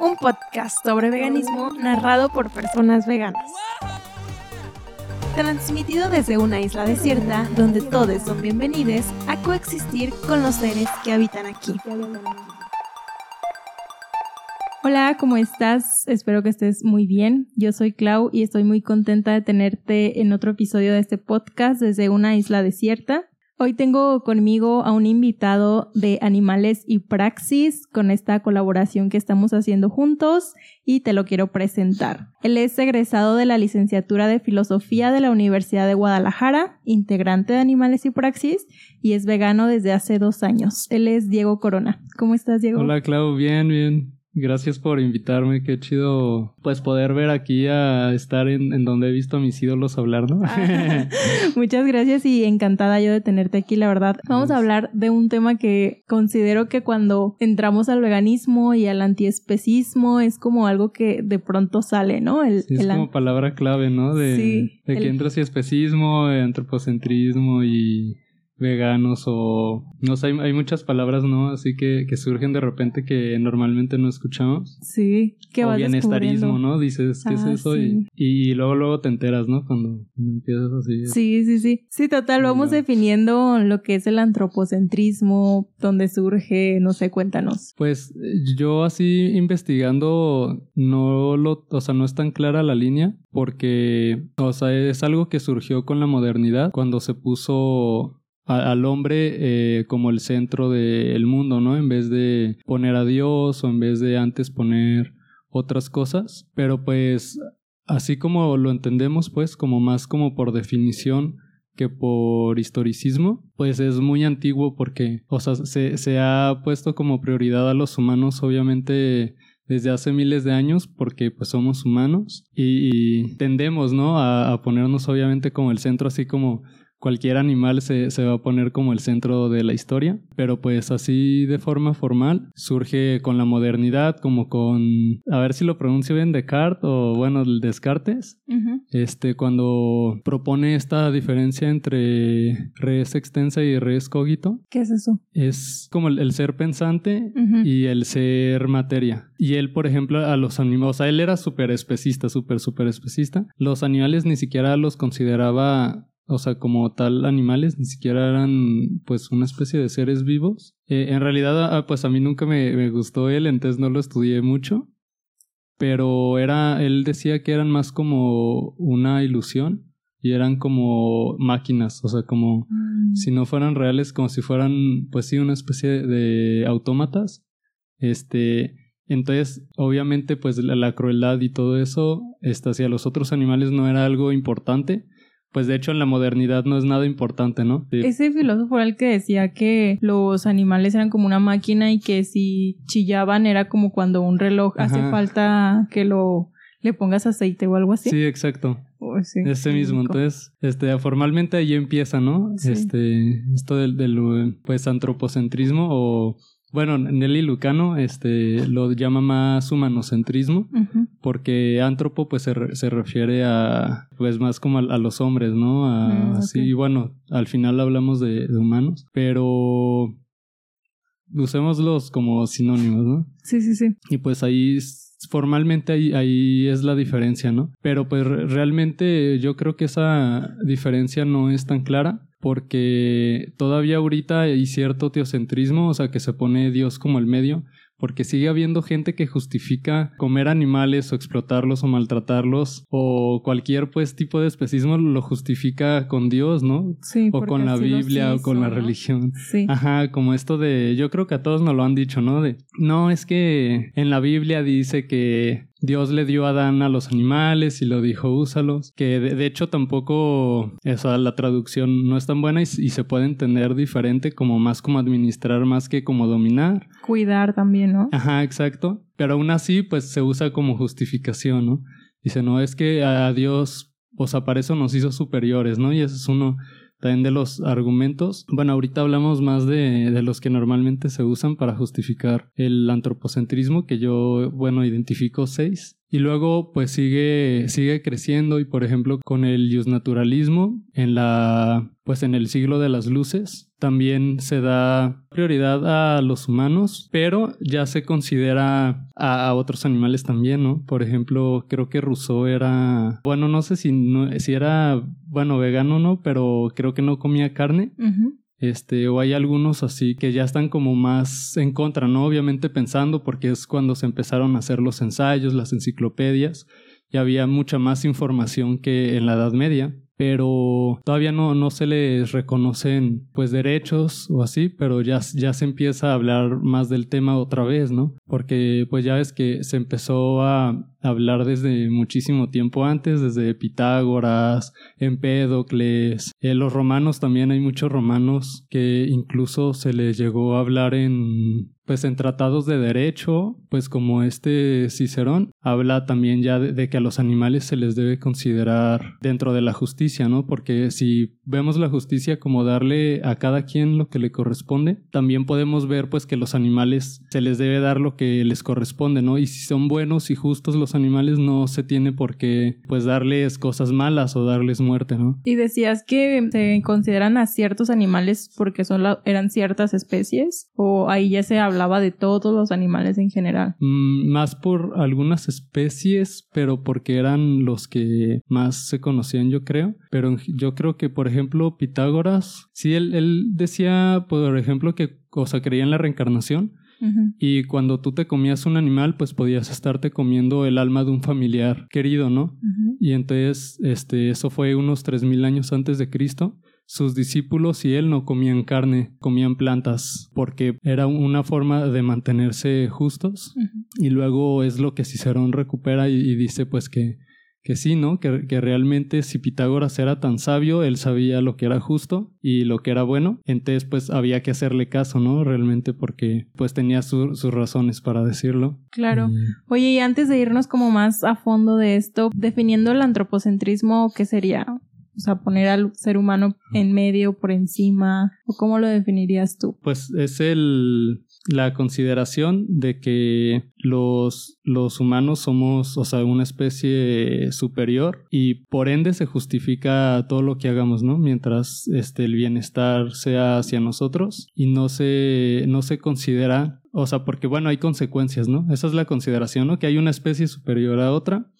un podcast sobre veganismo narrado por personas veganas. Transmitido desde una isla desierta donde todos son bienvenidos a coexistir con los seres que habitan aquí. Hola, ¿cómo estás? Espero que estés muy bien. Yo soy Clau y estoy muy contenta de tenerte en otro episodio de este podcast desde una isla desierta. Hoy tengo conmigo a un invitado de Animales y Praxis con esta colaboración que estamos haciendo juntos y te lo quiero presentar. Él es egresado de la licenciatura de Filosofía de la Universidad de Guadalajara, integrante de Animales y Praxis y es vegano desde hace dos años. Él es Diego Corona. ¿Cómo estás, Diego? Hola, Clau. Bien, bien. Gracias por invitarme, qué chido pues poder ver aquí a estar en, donde he visto a mis ídolos hablar, ¿no? Ah, muchas gracias y encantada yo de tenerte aquí, la verdad. Vamos a hablar de un tema que considero que cuando entramos al veganismo y al antiespecismo es como algo que de pronto sale, ¿no? El, es como palabra clave, ¿no? De, sí, de que entra así especismo, antropocentrismo y veganos o no sé, hay, muchas palabras, ¿no? Así que, que surgen de repente que normalmente no escuchamos. Sí, que o bienestarismo, ¿no? Dices, ¿qué es ah, eso? Y, y, luego luego te enteras, ¿no? Cuando empiezas así. Sí, sí, sí. Sí, total, vamos definiendo lo que es el antropocentrismo, dónde surge, no sé, cuéntanos. Pues yo así investigando no lo, o sea, no es tan clara la línea porque, o sea, es algo que surgió con la modernidad cuando se puso al hombre eh, como el centro del mundo, ¿no? En vez de poner a Dios o en vez de antes poner otras cosas. Pero pues así como lo entendemos, pues como más como por definición que por historicismo, pues es muy antiguo porque, o sea, se, se ha puesto como prioridad a los humanos, obviamente desde hace miles de años porque pues somos humanos y, tendemos, ¿no? A, a, ponernos obviamente como el centro así como cualquier animal se, se, va a poner como el centro de la historia, pero pues así de forma formal surge con la modernidad, como con, a ver si lo pronuncio bien, Descartes o bueno, Descartes, este, cuando propone esta diferencia entre res extensa y res cogito. ¿Qué es eso? Es como el, ser pensante y el ser materia. Y él, por ejemplo, a los animales, o sea, él era súper especista, súper, súper especista. Los animales ni siquiera los consideraba o sea, como tal animales, ni siquiera eran pues una especie de seres vivos. Eh, en realidad, ah, pues a mí nunca me, me, gustó él, entonces no lo estudié mucho. Pero era, él decía que eran más como una ilusión y eran como máquinas, o sea, como mm. si no fueran reales, como si fueran, pues sí, una especie de autómatas. Este, entonces, obviamente, pues la, la crueldad y todo eso, este, hacia los otros animales no era algo importante pues de hecho en la modernidad no es nada importante, ¿no? Ese filósofo era el que decía que los animales eran como una máquina y que si chillaban era como cuando un reloj hace falta que lo le pongas aceite o algo así. Sí, exacto. Oh, Ese mismo, entonces, este, formalmente ahí empieza, ¿no? Este, esto del, del, pues, antropocentrismo o bueno, Nelly Lucano este, lo llama más humanocentrismo, porque antropo pues se, refiere a, pues más como a, los hombres, ¿no? A, mm, así, bueno, al final hablamos de, humanos, pero usémoslos como sinónimos, ¿no? Sí, sí, sí. Y pues ahí formalmente ahí, ahí, es la diferencia, ¿no? Pero pues realmente yo creo que esa diferencia no es tan clara porque todavía ahorita hay cierto teocentrismo, o sea, que se pone Dios como el medio, porque sigue habiendo gente que justifica comer animales o explotarlos o maltratarlos o cualquier pues tipo de especismo lo justifica con Dios, ¿no? Sí, o con la Biblia o con la religión. Sí. Ajá, como esto de yo creo que a todos nos lo han dicho, ¿no? De no, es que en la Biblia dice que Dios le dio a Adán a los animales y lo dijo úsalos, que de, hecho tampoco esa la traducción no es tan buena y, y, se puede entender diferente como más como administrar más que como dominar. Cuidar también, ¿no? Ajá, exacto. Pero aún así pues se usa como justificación, ¿no? Dice, no, es que a Dios, o sea, para eso nos hizo superiores, ¿no? Y eso es uno también de los argumentos. Bueno, ahorita hablamos más de, de, los que normalmente se usan para justificar el antropocentrismo, que yo, bueno, identifico seis. Y luego, pues sigue, sigue creciendo y, por ejemplo, con el naturalismo en la, pues en el siglo de las luces, también se da prioridad a los humanos, pero ya se considera a, otros animales también, ¿no? Por ejemplo, creo que Rousseau era, bueno, no sé si, si era, bueno, vegano o no, pero creo que no comía carne. Este, o hay algunos así que ya están como más en contra, ¿no? Obviamente pensando porque es cuando se empezaron a hacer los ensayos, las enciclopedias, y había mucha más información que en la Edad Media pero todavía no, no se les reconocen pues derechos o así, pero ya, ya se empieza a hablar más del tema otra vez, ¿no? Porque pues ya ves que se empezó a hablar desde muchísimo tiempo antes, desde Pitágoras, Empédocles, eh, los romanos también hay muchos romanos que incluso se les llegó a hablar en pues en tratados de derecho, pues como este Cicerón, habla también ya de, que a los animales se les debe considerar dentro de la justicia, ¿no? Porque si vemos la justicia como darle a cada quien lo que le corresponde, también podemos ver pues que los animales se les debe dar lo que les corresponde, ¿no? Y si son buenos y justos los animales, no se tiene por qué pues darles cosas malas o darles muerte, ¿no? Y decías que se consideran a ciertos animales porque son eran ciertas especies, o ahí ya se habla hablaba de todos los animales en general. Mm, más por algunas especies, pero porque eran los que más se conocían, yo creo. Pero yo creo que, por ejemplo, Pitágoras, sí, él, él decía, por ejemplo, que, o sea, creía en la reencarnación. Y cuando tú te comías un animal, pues podías estarte comiendo el alma de un familiar querido, ¿no? Y entonces, este, eso fue unos 3000 años antes de Cristo sus discípulos y él no comían carne, comían plantas, porque era una forma de mantenerse justos. Y luego es lo que Cicerón recupera y, dice pues que, que sí, ¿no? Que, que, realmente si Pitágoras era tan sabio, él sabía lo que era justo y lo que era bueno, entonces pues había que hacerle caso, ¿no? Realmente porque pues tenía sus razones para decirlo. Claro. Oye, y antes de irnos como más a fondo de esto, definiendo el antropocentrismo, ¿qué sería? O sea, poner al ser humano en medio, por encima, o cómo lo definirías tú? Pues es el la consideración de que los, los humanos somos, o sea, una especie superior y por ende se justifica todo lo que hagamos, ¿no? Mientras este, el bienestar sea hacia nosotros y no se, no se considera, o sea, porque bueno, hay consecuencias, ¿no? Esa es la consideración, ¿no? Que hay una especie superior a otra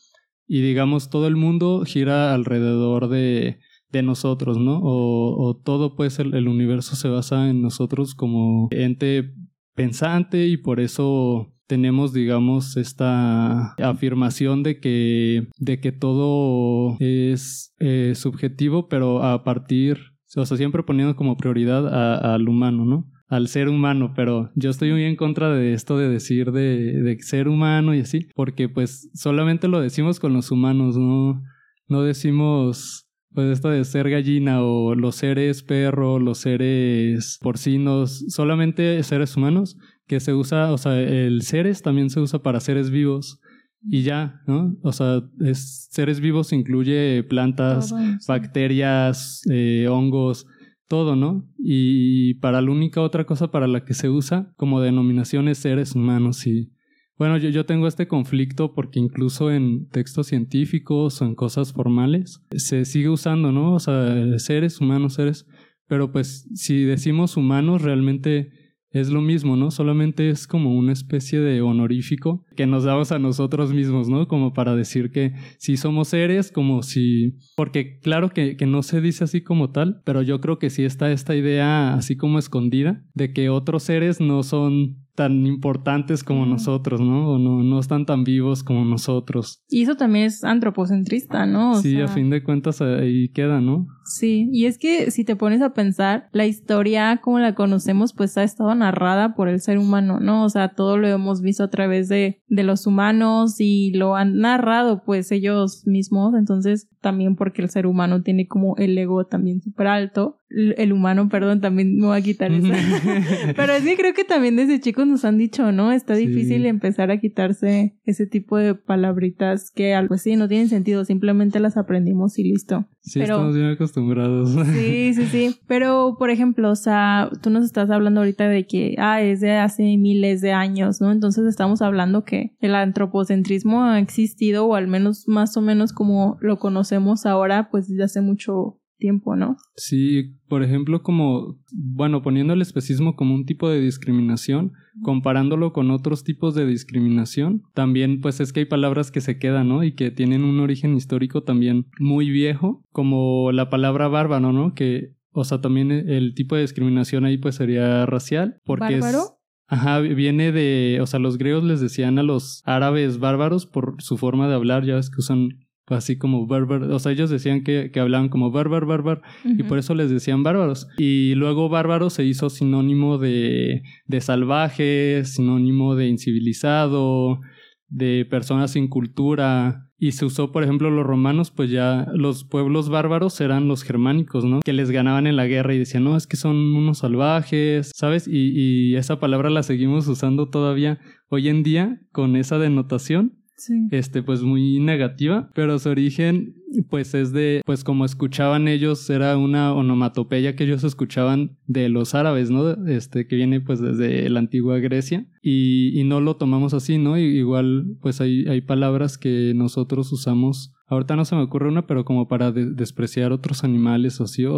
y digamos todo el mundo gira alrededor de, de nosotros, ¿no? O, o todo pues el, el, universo se basa en nosotros como ente pensante y por eso tenemos digamos esta afirmación de que de que todo es eh, subjetivo pero a partir o sea siempre poniendo como prioridad al humano, ¿no? Al ser humano, pero yo estoy muy en contra de esto de decir de, de ser humano y así, porque pues solamente lo decimos con los humanos, no, no decimos pues esto de ser gallina o los seres perro, los seres porcinos, solamente seres humanos, que se usa, o sea, el seres también se usa para seres vivos y ya, ¿no? O sea, es, seres vivos incluye plantas, bacterias, eh, hongos, todo, ¿no? Y para la única otra cosa para la que se usa como denominación es seres humanos y bueno, yo, yo tengo este conflicto porque incluso en textos científicos o en cosas formales se sigue usando, ¿no? O sea, seres humanos, seres, pero pues si decimos humanos realmente es lo mismo, ¿no? Solamente es como una especie de honorífico que nos damos a nosotros mismos, ¿no? Como para decir que si somos seres, como si... Porque claro que, que no se dice así como tal, pero yo creo que sí está esta idea así como escondida de que otros seres no son tan importantes como nosotros, ¿no? O no, no están tan vivos como nosotros. Y eso también es antropocentrista, ¿no? sí, a fin de cuentas ahí queda, ¿no? Sí, y es que si te pones a pensar, la historia como la conocemos pues ha estado narrada por el ser humano, ¿no? O sea, todo lo hemos visto a través de, de los humanos y lo han narrado pues ellos mismos, entonces también porque el ser humano tiene como el ego también súper alto el humano, perdón, también me voy a quitar eso. Pero sí creo que también desde chicos nos han dicho, ¿no? Está difícil empezar a quitarse ese tipo de palabritas que algo así no tienen sentido, simplemente las aprendimos y listo. Sí, estamos bien acostumbrados. Sí, sí, sí. Pero, por ejemplo, o sea, tú nos estás hablando ahorita de que, ah, es de hace miles de años, ¿no? Entonces estamos hablando que el antropocentrismo ha existido, o al menos más o menos como lo conocemos ahora, pues desde hace mucho tiempo, ¿no? Sí, por ejemplo, como, bueno, poniendo el especismo como un tipo de discriminación, comparándolo con otros tipos de discriminación, también pues es que hay palabras que se quedan, ¿no? Y que tienen un origen histórico también muy viejo, como la palabra bárbaro, ¿no? Que, o sea, también el tipo de discriminación ahí pues sería racial, porque ¿Bárbaro? es... Ajá, viene de, o sea, los griegos les decían a los árabes bárbaros por su forma de hablar, ya ves que usan así como bárbaro, o sea, ellos decían que, que hablaban como bárbaro, bárbaro, y por eso les decían bárbaros. Y luego bárbaro se hizo sinónimo de, de salvaje, sinónimo de incivilizado, de personas sin cultura. Y se usó, por ejemplo, los romanos, pues ya los pueblos bárbaros eran los germánicos, ¿no? Que les ganaban en la guerra y decían, no, es que son unos salvajes, ¿sabes? Y, y esa palabra la seguimos usando todavía hoy en día con esa denotación Sí. este pues muy negativa, pero su origen pues es de pues como escuchaban ellos era una onomatopeya que ellos escuchaban de los árabes, ¿no? Este que viene pues desde la antigua Grecia y, y no lo tomamos así, ¿no? Y, igual pues hay, hay palabras que nosotros usamos Ahorita no se me ocurre una, pero como para de despreciar otros animales o así, o,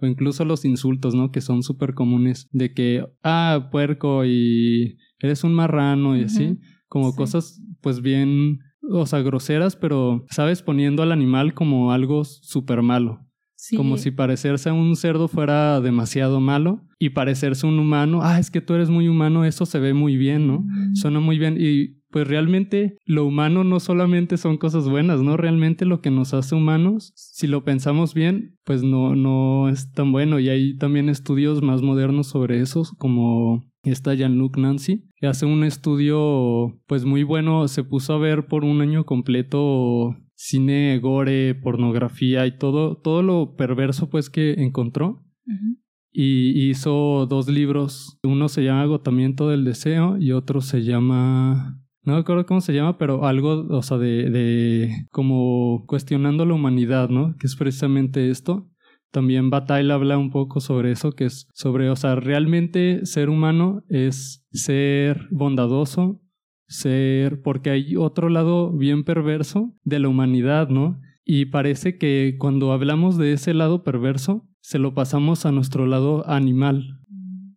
o incluso los insultos, ¿no? Que son súper comunes, de que, ah, puerco y eres un marrano y así, como Sí. cosas pues bien, o sea, groseras, pero, ¿sabes? Poniendo al animal como algo súper malo. Sí. Como si parecerse a un cerdo fuera demasiado malo y parecerse a un humano, ah, es que tú eres muy humano, eso se ve muy bien, ¿no? Mm. Suena muy bien y pues realmente lo humano no solamente son cosas buenas, ¿no? Realmente lo que nos hace humanos, si lo pensamos bien, pues no, no es tan bueno y hay también estudios más modernos sobre eso, como esta Jean-Luc Nancy, que hace un estudio pues muy bueno, se puso a ver por un año completo cine, gore, pornografía y todo, todo lo perverso pues que encontró y hizo dos libros. Uno se llama Agotamiento del Deseo y otro se llama... No me acuerdo cómo se llama, pero algo, o sea, de, de como cuestionando la humanidad, ¿no? Que es precisamente esto. También Bataille habla un poco sobre eso, que es sobre, o sea, realmente ser humano es ser bondadoso, ser, porque hay otro lado bien perverso de la humanidad, ¿no? Y parece que cuando hablamos de ese lado perverso, se lo pasamos a nuestro lado animal.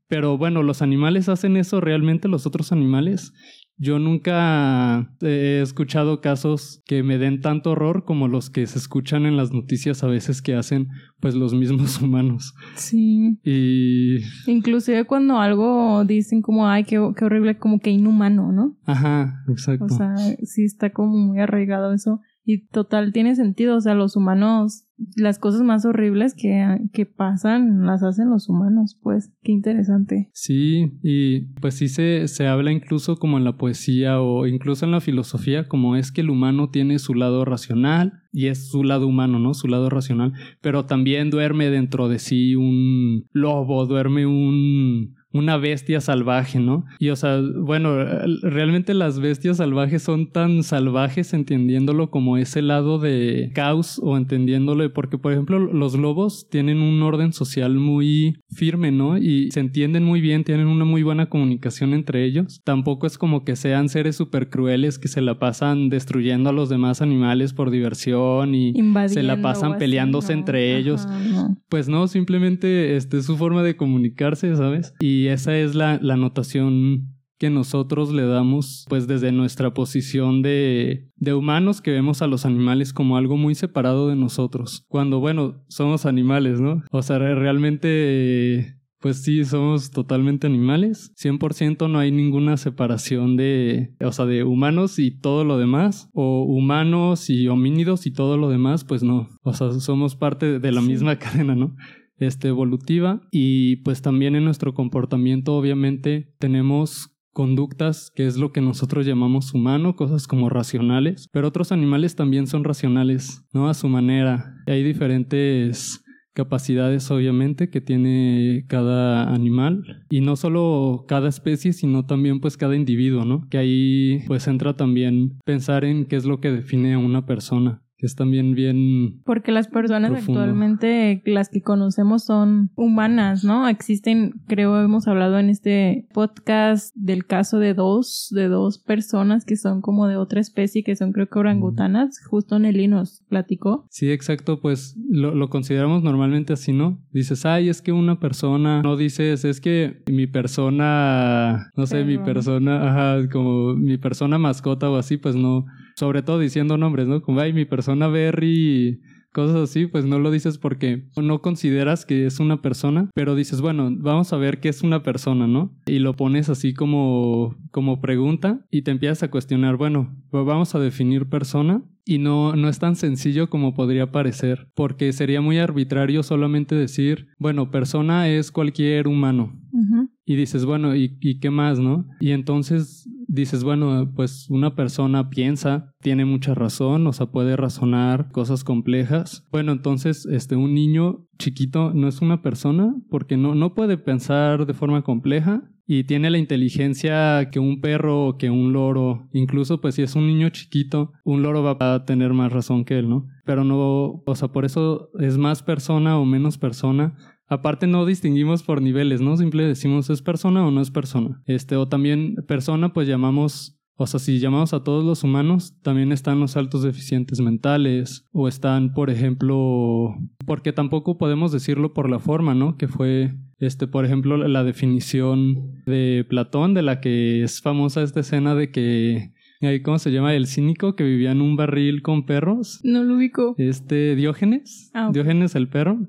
Pero bueno, los animales hacen eso realmente, los otros animales. Yo nunca he escuchado casos que me den tanto horror como los que se escuchan en las noticias a veces que hacen pues los mismos humanos. Sí. Y... Inclusive cuando algo dicen como, ay, qué, qué horrible, como que inhumano, ¿no? Ajá, exacto. O sea, sí está como muy arraigado eso. Y total tiene sentido, o sea, los humanos, las cosas más horribles que, que pasan las hacen los humanos, pues, qué interesante. Sí, y pues sí se, se habla incluso como en la poesía o incluso en la filosofía, como es que el humano tiene su lado racional y es su lado humano, ¿no? Su lado racional, pero también duerme dentro de sí un lobo, duerme un una bestia salvaje, ¿no? Y o sea, bueno, realmente las bestias salvajes son tan salvajes entendiéndolo como ese lado de caos o entendiéndolo porque por ejemplo los lobos tienen un orden social muy firme, ¿no? Y se entienden muy bien, tienen una muy buena comunicación entre ellos. Tampoco es como que sean seres súper crueles que se la pasan destruyendo a los demás animales por diversión y se la pasan peleándose entre ellos. No. Pues no, simplemente este, es su forma de comunicarse, ¿sabes? Y esa es la, la notación que nosotros le damos, pues desde nuestra posición de, de humanos que vemos a los animales como algo muy separado de nosotros. Cuando, bueno, somos animales, ¿no? O sea, realmente... Pues sí, somos totalmente animales. 100% no hay ninguna separación de, o sea, de humanos y todo lo demás. O humanos y homínidos y todo lo demás, pues no. O sea, somos parte de la Sí. misma cadena, ¿no? Este, evolutiva. Y pues también en nuestro comportamiento, obviamente, tenemos conductas, que es lo que nosotros llamamos humano, cosas como racionales, pero otros animales también son racionales, ¿no? A su manera. Hay diferentes capacidades obviamente que tiene cada animal y no solo cada especie sino también pues cada individuo no que ahí pues entra también pensar en qué es lo que define a una persona que es también bien... Porque las personas Profundo. actualmente, las que conocemos son humanas, ¿no? Existen, creo, hemos hablado en este podcast del caso de dos, de dos personas que son como de otra especie, que son creo que orangutanas. Justo Nelly nos platicó. Sí, exacto, pues lo, lo consideramos normalmente así, ¿no? Dices, ay, es que una persona, no dices, es que mi persona, no sé, mi persona, ajá, como mi persona mascota o así, pues no, sobre todo diciendo nombres, ¿no? Como, ay, mi persona Berry, cosas así, pues no lo dices porque no consideras que es una persona, pero dices, bueno, vamos a ver qué es una persona, ¿no? Y lo pones así como, como pregunta y te empiezas a cuestionar, bueno, pues vamos a definir persona y no, no es tan sencillo como podría parecer, porque sería muy arbitrario solamente decir, bueno, persona es cualquier humano. Ujú. Y dices, bueno, ¿y, ¿y qué más, no? Y entonces dices, bueno, pues una persona piensa, tiene mucha razón, o sea, puede razonar cosas complejas. Bueno, entonces, este, un niño chiquito no es una persona porque no, no puede pensar de forma compleja y tiene la inteligencia que un perro o que un loro. Incluso, pues si es un niño chiquito, un loro va a tener más razón que él, ¿no? Pero no, o sea, por eso es más persona o menos persona Aparte no distinguimos por niveles, ¿no? Simple decimos es persona o no es persona. Este, o también persona, pues llamamos, o sea, si llamamos a todos los humanos, también están los altos deficientes mentales, o están, por ejemplo, porque tampoco podemos decirlo por la forma, ¿no? Que fue, este, por ejemplo, la definición de Platón, de la que es famosa esta escena de que, ¿cómo se llama? El cínico que vivía en un barril con perros. No lo ubico. Este, Diógenes. Ah. Diógenes el perro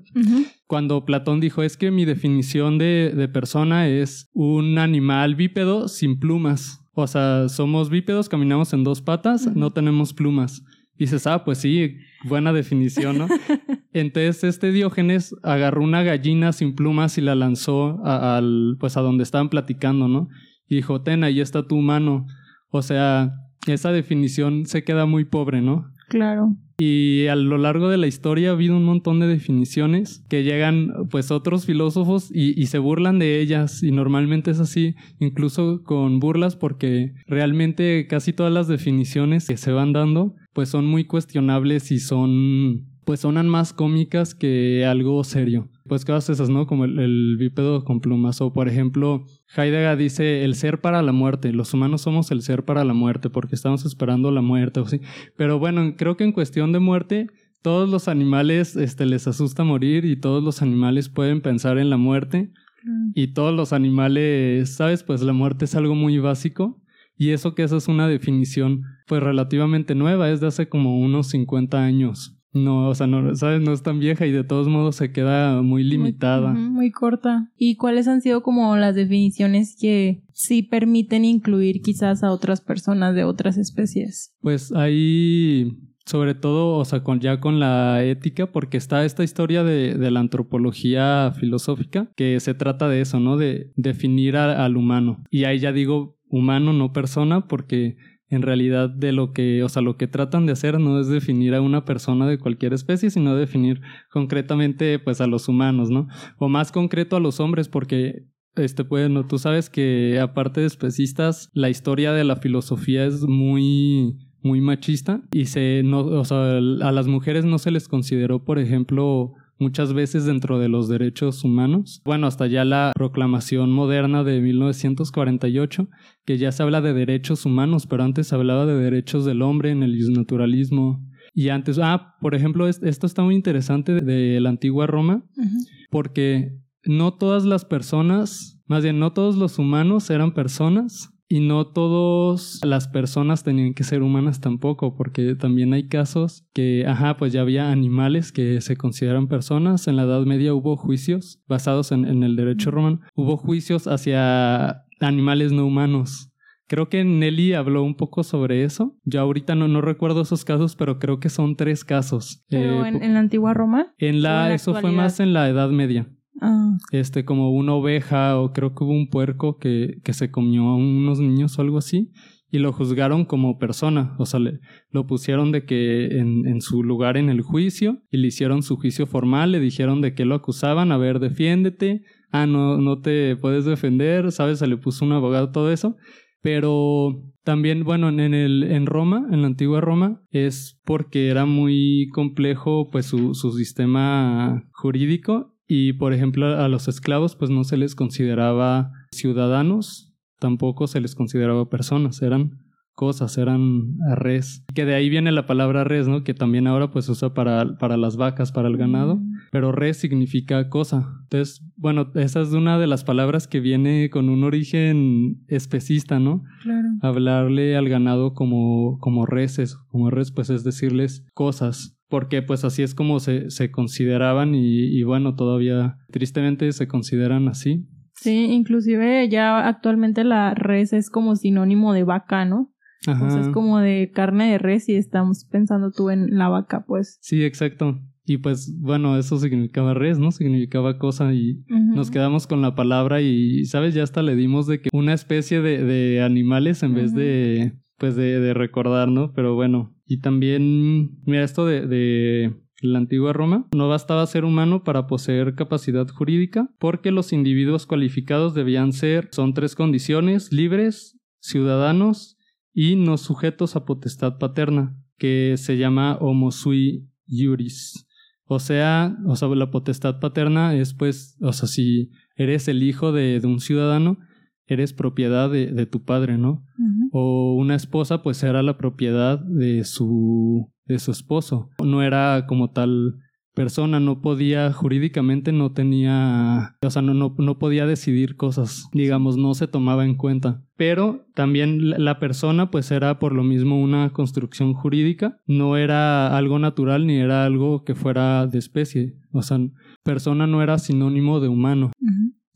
cuando Platón dijo es que mi definición de, de persona es un animal bípedo sin plumas. O sea, somos bípedos, caminamos en dos patas, no tenemos plumas. Y dices, ah, pues sí, buena definición, ¿no? Entonces este Diógenes agarró una gallina sin plumas y la lanzó a- al, pues a donde estaban platicando, ¿no? Y dijo, ten, ahí está tu mano. O sea, esa definición se queda muy pobre, ¿no? Claro. Y a lo largo de la historia ha habido un montón de definiciones que llegan pues otros filósofos y, y se burlan de ellas y normalmente es así, incluso con burlas porque realmente casi todas las definiciones que se van dando pues son muy cuestionables y son pues sonan más cómicas que algo serio. Pues cosas esas, ¿no? Como el, el bípedo con plumas. O por ejemplo, Heidegger dice el ser para la muerte. Los humanos somos el ser para la muerte porque estamos esperando la muerte o así. Pero bueno, creo que en cuestión de muerte, todos los animales este, les asusta morir y todos los animales pueden pensar en la muerte. Y todos los animales, ¿sabes? Pues la muerte es algo muy básico. Y eso que esa es una definición pues relativamente nueva, es de hace como unos 50 años. No, o sea, no, ¿sabes? No es tan vieja y de todos modos se queda muy limitada. Muy, corta. ¿Y cuáles han sido como las definiciones que sí permiten incluir quizás a otras personas de otras especies? Pues ahí, sobre todo, o sea, con, ya con la ética, porque está esta historia de, de la antropología filosófica, que se trata de eso, ¿no? De definir a- al humano. Y ahí ya digo humano, no persona, porque en realidad de lo que, o sea, lo que tratan de hacer no es definir a una persona de cualquier especie, sino definir concretamente, pues, a los humanos, ¿no? O más concreto a los hombres, porque este, bueno, tú sabes que aparte de especistas, la historia de la filosofía es muy, muy machista y se, no, o sea, a las mujeres no se les consideró, por ejemplo, muchas veces dentro de los derechos humanos. Bueno, hasta ya la proclamación moderna de 1948, que ya se habla de derechos humanos, pero antes se hablaba de derechos del hombre en el naturalismo. Y antes, ah, por ejemplo, es- esto está muy interesante de, de la antigua Roma, porque no todas las personas, más bien no todos los humanos eran personas y no todas las personas tenían que ser humanas tampoco, porque también hay casos que, ajá, pues ya había animales que se consideran personas. En la Edad Media hubo juicios basados en, en el derecho romano, hubo juicios hacia animales no humanos. Creo que Nelly habló un poco sobre eso. Yo ahorita no, no recuerdo esos casos, pero creo que son tres casos. Pero Eh, en, en la antigua Roma. en la, en la eso fue más en la Edad Media. Ah, Este, como una oveja, o creo que hubo un puerco que, que se comió a unos niños o algo así, y lo juzgaron como persona. O sea, le, lo pusieron de que en, en su lugar en el juicio, y le hicieron su juicio formal, le dijeron de qué lo acusaban, a ver, defiéndete, ah, no, no te puedes defender, ¿sabes? Se le puso un abogado, todo eso. Pero también, bueno, en, el, en Roma, en la antigua Roma, es porque era muy complejo pues su, su sistema jurídico y, por ejemplo, a los esclavos pues no se les consideraba ciudadanos, tampoco se les consideraba personas, eran cosas, eran res. Que de ahí viene la palabra res, ¿no? Que también ahora pues se usa para, para las vacas, para el ganado. Mm. Pero res significa cosa. Entonces, bueno, esa es una de las palabras que viene con un origen especista, ¿no? Claro. Hablarle al ganado como, como reses, como res, pues es decirles cosas porque pues así es como se, se consideraban y, y, bueno, todavía tristemente se consideran así. Sí, inclusive ya actualmente la res es como sinónimo de vaca, ¿no? Ajá. es como de carne de res y estamos pensando tú en la vaca, pues. Sí, exacto. Y pues bueno, eso significaba res, ¿no? Significaba cosa y nos quedamos con la palabra y, ¿sabes? Ya hasta le dimos de que una especie de, de animales en vez de, pues de, de, recordar, ¿no? Pero bueno, y también, mira, esto de, de la antigua Roma, no bastaba ser humano para poseer capacidad jurídica, porque los individuos cualificados debían ser, son tres condiciones, libres, ciudadanos y no sujetos a potestad paterna, que se llama homo sui iuris. O sea, o sea, la potestad paterna es pues, o sea, si eres el hijo de, de un ciudadano, eres propiedad de, de tu padre, ¿no? O una esposa, pues era la propiedad de su, de su esposo. No era como tal persona no podía jurídicamente no tenía o sea no, no, no, podía decidir cosas digamos no se tomaba en cuenta. Pero también la persona pues era por lo mismo una construcción jurídica. No era algo natural ni era algo que fuera de especie. O sea persona no era sinónimo de humano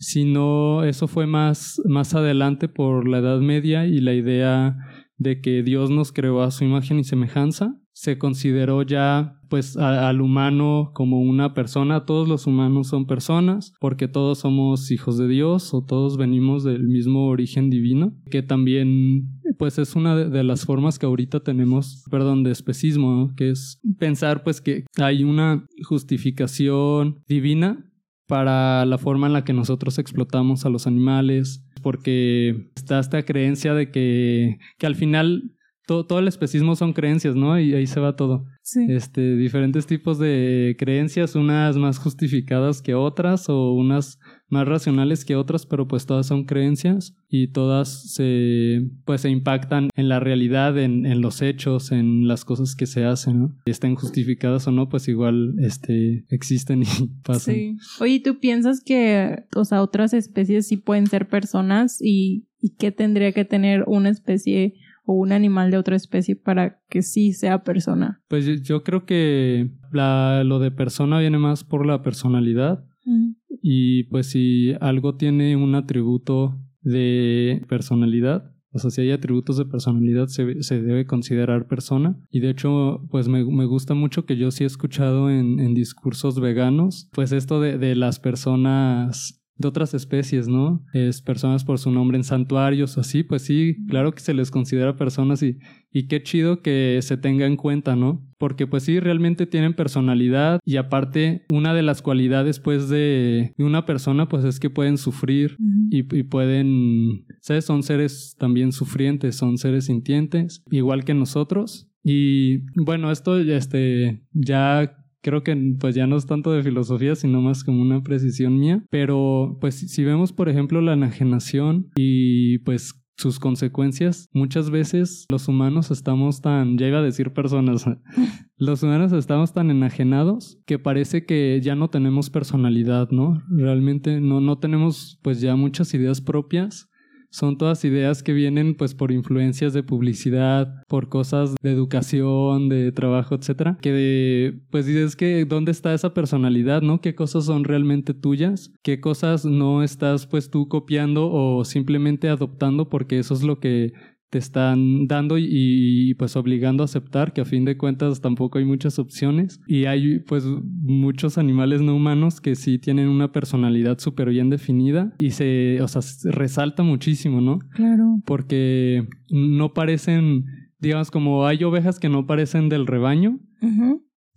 sino eso fue más más adelante por la Edad Media y la idea de que Dios nos creó a su imagen y semejanza. Se consideró ya pues al humano como una persona, todos los humanos son personas, porque todos somos hijos de Dios o todos venimos del mismo origen divino, que también pues es una de, las formas que ahorita tenemos, perdón, de especismo, que es pensar pues que hay una justificación divina para la forma en la que nosotros explotamos a los animales, porque está esta creencia de que, que al final todo, el especismo son creencias, ¿no? Y ahí se va todo. Sí. Este, diferentes tipos de creencias, unas más justificadas que otras o unas más racionales que otras, pero pues todas son creencias y todas se, pues se impactan en la realidad, en, en los hechos, en las cosas que se hacen, ¿no? Estén justificadas o no, pues igual, este, existen y pasan. Sí. Oye, ¿tú piensas que, o sea, otras especies sí pueden ser personas y, y qué tendría que tener una especie o un animal de otra especie para que sí sea persona? Pues yo creo que la, lo de persona viene más por la personalidad. Mm. Y pues si algo tiene un atributo de personalidad, o sea, si hay atributos de personalidad, se, se debe considerar persona. Y de hecho, pues me, me, gusta mucho que yo sí he escuchado en, en discursos veganos, pues esto de, de las personas de otras especies, ¿no? Es personas por su nombre en santuarios así, pues sí, claro que se les considera personas y, y qué chido que se tenga en cuenta, ¿no? Porque pues sí, realmente tienen personalidad y aparte una de las cualidades pues de, una persona pues es que pueden sufrir y, y, pueden, ¿sabes? Son seres también sufrientes, son seres sintientes, igual que nosotros. Y bueno, esto este, ya creo que pues ya no es tanto de filosofía, sino más como una precisión mía. Pero pues si vemos, por ejemplo, la enajenación y pues sus consecuencias, muchas veces los humanos estamos tan, ya a decir personas, los humanos estamos tan enajenados que parece que ya no tenemos personalidad, ¿no? Realmente no, no tenemos pues ya muchas ideas propias son todas ideas que vienen pues por influencias de publicidad, por cosas de educación, de trabajo, etcétera, que de, pues dices que dónde está esa personalidad, ¿no? ¿Qué cosas son realmente tuyas? ¿Qué cosas no estás pues tú copiando o simplemente adoptando porque eso es lo que te están dando y, pues obligando a aceptar que a fin de cuentas tampoco hay muchas opciones y hay pues muchos animales no humanos que sí tienen una personalidad súper bien definida y se, o sea, resalta muchísimo, ¿no? Claro.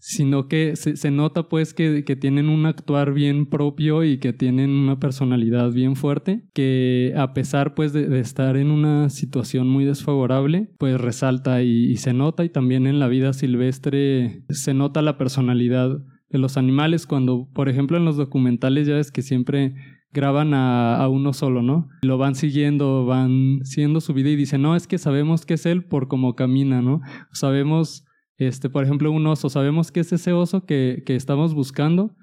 Sino que se, nota pues que, tienen un actuar bien propio y que tienen una personalidad bien fuerte, que a pesar pues de, estar en una situación muy desfavorable, pues resalta y, se nota y también en la vida silvestre se nota la personalidad de los animales cuando, por ejemplo, en los documentales ya ves que siempre graban a, a, uno solo, ¿no? Lo van siguiendo, van siguiendo su vida y dicen, no, es que sabemos que es él por cómo camina, ¿no? Sabemos este, por ejemplo, un oso, sabemos que es ese oso que, que estamos buscando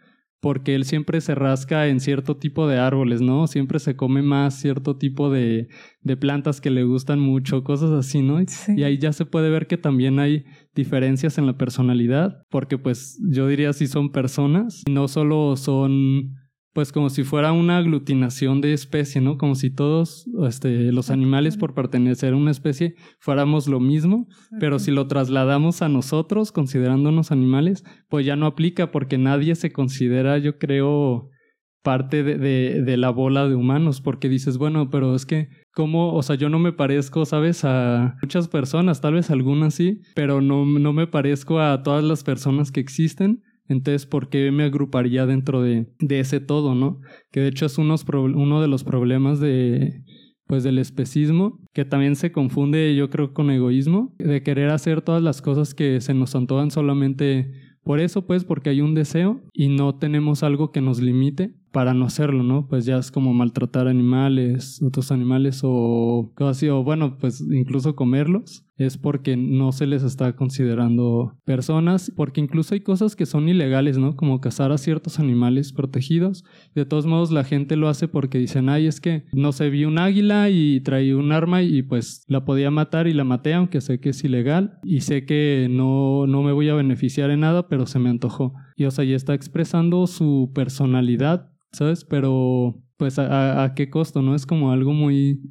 porque él siempre se rasca en cierto tipo de árboles, ¿no? Siempre se come más cierto tipo de, de plantas que le gustan mucho, cosas así, ¿no? Y ahí ya se puede ver que también hay diferencias en la personalidad, porque pues yo diría si son personas, no solo son pues como si fuera una aglutinación de especie, ¿no? Como si todos este, los animales por pertenecer a una especie fuéramos lo mismo, pero si lo trasladamos a nosotros, considerándonos animales, pues ya no aplica porque nadie se considera, yo creo, parte de, de, de la bola de humanos, porque dices, bueno, pero es que, ¿cómo? O sea, yo no me parezco, ¿sabes? A muchas personas, tal vez algunas sí, pero no, no me parezco a todas las personas que existen entonces, ¿por qué me agruparía dentro de, ese todo, no? Que de hecho es uno de los problemas de, pues del especismo, que también se confunde yo creo con egoísmo, de querer hacer todas las cosas que se nos antojan solamente por eso, pues, porque hay un deseo y no tenemos algo que nos limite para no hacerlo, ¿no? Pues ya es como maltratar animales, otros animales o cosas así, o bueno, pues incluso comerlos, es porque no se les está considerando personas, porque incluso hay cosas que son ilegales, ¿no? Como cazar a ciertos animales protegidos. De todos modos, la gente lo hace porque dicen, ay, es que no se vi un águila y traí un arma y pues la podía matar y la maté, aunque sé que es ilegal y sé que no, no me voy a beneficiar en nada, pero se me antojó. Y o sea, ya está expresando su personalidad ¿sabes? Pero pues a, qué costo, ¿no? Es como algo muy,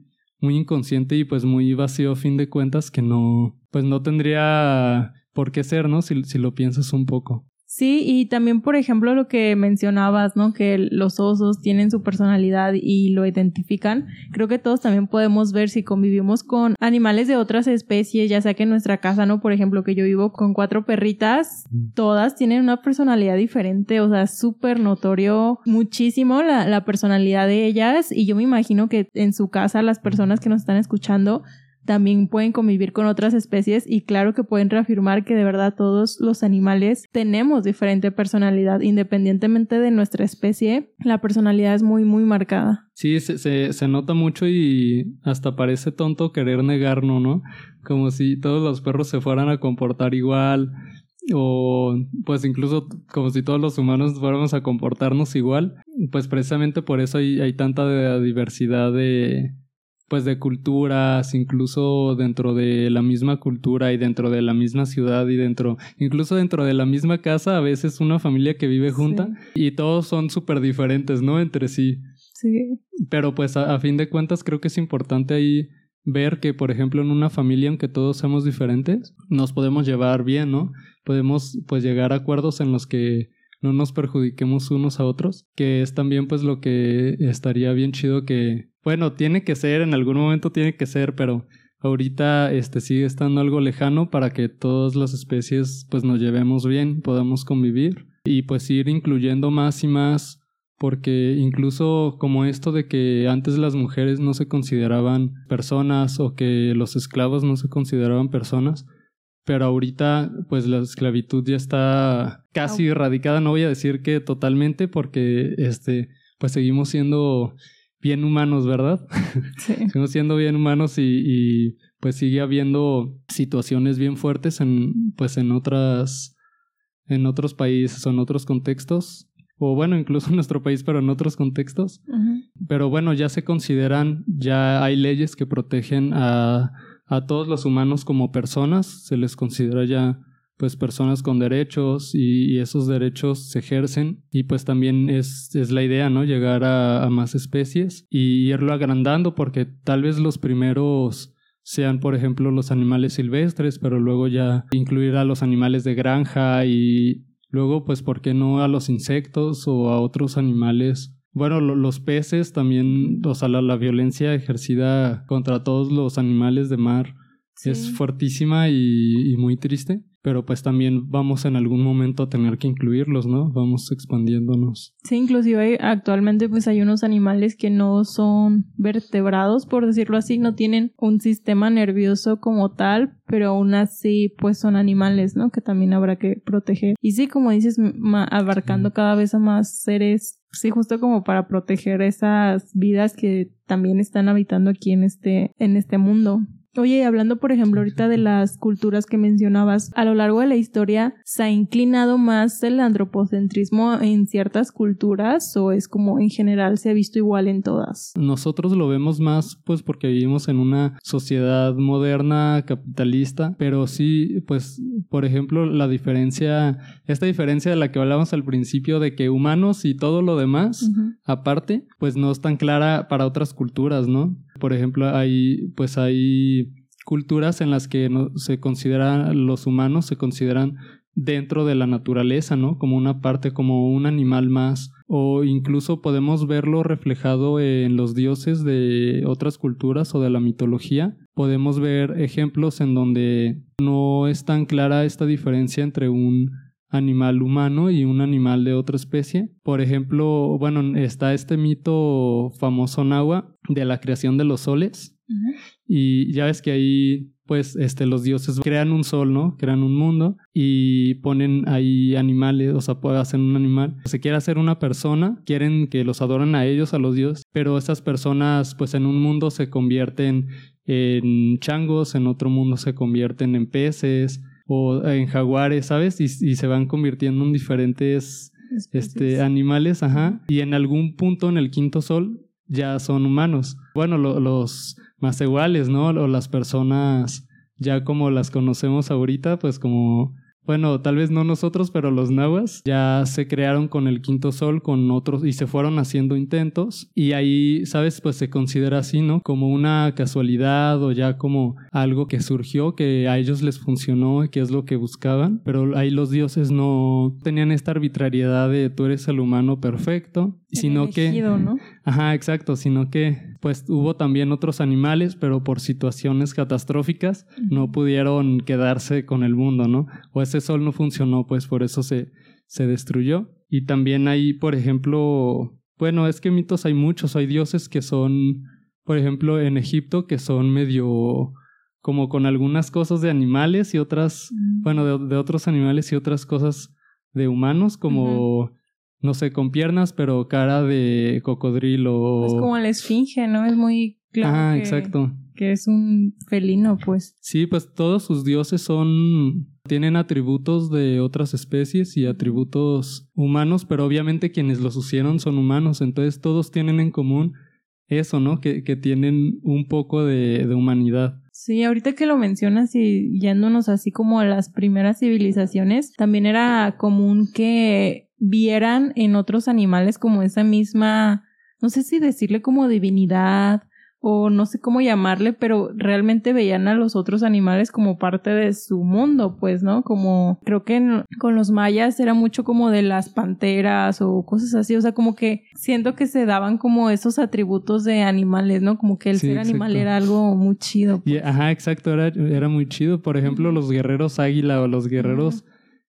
muy inconsciente y pues muy vacío a fin de cuentas que no, pues no tendría por qué ser, ¿no? Si, si lo piensas un poco. Sí, y también, por ejemplo, lo que mencionabas, ¿no? Que los osos tienen su personalidad y lo identifican. Creo que todos también podemos ver si convivimos con animales de otras especies, ya sea que en nuestra casa, ¿no? Por ejemplo, que yo vivo con cuatro perritas, todas tienen una personalidad diferente, o sea, súper notorio muchísimo la, la personalidad de ellas y yo me imagino que en su casa las personas que nos están escuchando también pueden convivir con otras especies y claro que pueden reafirmar que de verdad todos los animales tenemos diferente personalidad independientemente de nuestra especie. La personalidad es muy, muy marcada. Sí, se, se, nota mucho y hasta parece tonto querer negarlo, ¿no? Como si todos los perros se fueran a comportar igual o pues incluso como si todos los humanos fuéramos a comportarnos igual, pues precisamente por eso hay, hay tanta diversidad de, pues de culturas, incluso dentro de la misma cultura y dentro de la misma ciudad y dentro, incluso dentro de la misma casa, a veces una familia que vive junta y todos son súper diferentes, ¿no? Entre sí. Sí. Pero pues a, fin de cuentas creo que es importante ahí ver que, por ejemplo, en una familia, aunque todos seamos diferentes, nos podemos llevar bien, ¿no? Podemos pues llegar a acuerdos en los que no nos perjudiquemos unos a otros, que es también pues lo que estaría bien chido que bueno, tiene que ser, en algún momento tiene que ser, pero ahorita este sigue estando algo lejano para que todas las especies pues nos llevemos bien, podamos convivir y pues ir incluyendo más y más porque incluso como esto de que antes las mujeres no se consideraban personas o que los esclavos no se consideraban personas, pero ahorita pues la esclavitud ya está casi erradicada, no voy a decir que totalmente porque este pues seguimos siendo bien humanos, ¿verdad? Sí. Seguimos siendo bien humanos y, y, pues sigue habiendo situaciones bien fuertes en, pues en otras, en otros países o en otros contextos. O bueno, incluso en nuestro país, pero en otros contextos. Pero bueno, ya se consideran, ya hay leyes que protegen a, a todos los humanos como personas. Se les considera ya pues personas con derechos y, esos derechos se ejercen. Y pues también es, es la idea, ¿no? Llegar a, más especies y irlo agrandando porque tal vez los primeros sean por ejemplo los animales silvestres, pero luego ya incluir a los animales de granja y luego pues por qué no a los insectos o a otros animales bueno, los peces también, o sea, la, violencia ejercida contra todos los animales de mar Es fuertísima y, y muy triste pero pues también vamos en algún momento a tener que incluirlos, ¿no? Vamos expandiéndonos. Sí, inclusive actualmente pues hay unos animales que no son vertebrados, por decirlo así, no tienen un sistema nervioso como tal, pero aún así pues son animales, ¿no? Que también habrá que proteger. Y sí, como dices, abarcando cada vez a más seres, sí, justo como para proteger esas vidas que también están habitando aquí en este, en este mundo. Oye, hablando por ejemplo ahorita de las culturas que mencionabas, a lo largo de la historia, ¿se ha inclinado más el antropocentrismo en ciertas culturas o es como en general se ha visto igual en todas? Nosotros lo vemos más pues porque vivimos en una sociedad moderna, capitalista, pero sí, pues por ejemplo la diferencia, esta diferencia de la que hablábamos al principio de que humanos y todo lo demás, aparte, pues no es tan clara para otras culturas, ¿no? Por ejemplo, hay, pues hay culturas en las que se consideran los humanos, se consideran dentro de la naturaleza, ¿no? Como una parte, como un animal más. O incluso podemos verlo reflejado en los dioses de otras culturas o de la mitología. Podemos ver ejemplos en donde no es tan clara esta diferencia entre un animal humano y un animal de otra especie. Por ejemplo, bueno, está este mito famoso Nahua de la creación de los soles. Y ya ves que ahí, pues, este, los dioses crean un sol, ¿no? Crean un mundo y ponen ahí animales, o sea, hacen un animal. Se quiere hacer una persona, quieren que los adoren a ellos, a los dioses, pero esas personas, pues, en un mundo se convierten en changos, en otro mundo se convierten en peces, o en jaguares, ¿sabes? Y, se van convirtiendo en diferentes este, animales, ajá. Y en algún punto en el quinto sol ya son humanos. Bueno, los más iguales, ¿no? O las personas ya como las conocemos ahorita, pues como bueno, tal vez no nosotros, pero los nahuas ya se crearon con el quinto sol, con otros, y se fueron haciendo intentos. Y ahí, ¿sabes? Pues se considera así, ¿no? Como una casualidad o ya como algo que surgió, que a ellos les funcionó y que es lo que buscaban. Pero ahí los dioses no tenían esta arbitrariedad de tú eres el humano perfecto, sino que... ¿no? Ajá, exacto, sino que pues hubo también otros animales, pero por situaciones catastróficas no pudieron quedarse con el mundo, ¿no? O ese sol no funcionó, pues por eso se, se destruyó. Y también hay, por ejemplo, bueno, es que mitos hay muchos, hay dioses que son, por ejemplo, en Egipto, que son medio como con algunas cosas de animales y otras, bueno, de, otros animales y otras cosas de humanos, como no sé, con piernas, pero cara de cocodrilo. Es como la esfinge, ¿no? Es muy claro. Ah, exacto. Que es un felino, pues. Sí, pues todos sus dioses son. tienen atributos de otras especies y atributos humanos, pero obviamente quienes los hicieron son humanos. Entonces todos tienen en común eso, ¿no? Que, que tienen un poco de, de humanidad. Sí, ahorita que lo mencionas y yéndonos así como a las primeras civilizaciones, también era común que vieran en otros animales como esa misma, no sé si decirle como divinidad o no sé cómo llamarle, pero realmente veían a los otros animales como parte de su mundo, pues, ¿no? Como creo que con los mayas era mucho como de las panteras o cosas así, o sea, como que siento que se daban como esos atributos de animales, ¿no? Como que el ser animal era algo muy chido. Pues. ajá, exacto, era, era muy chido. Por ejemplo, los guerreros águila o los guerreros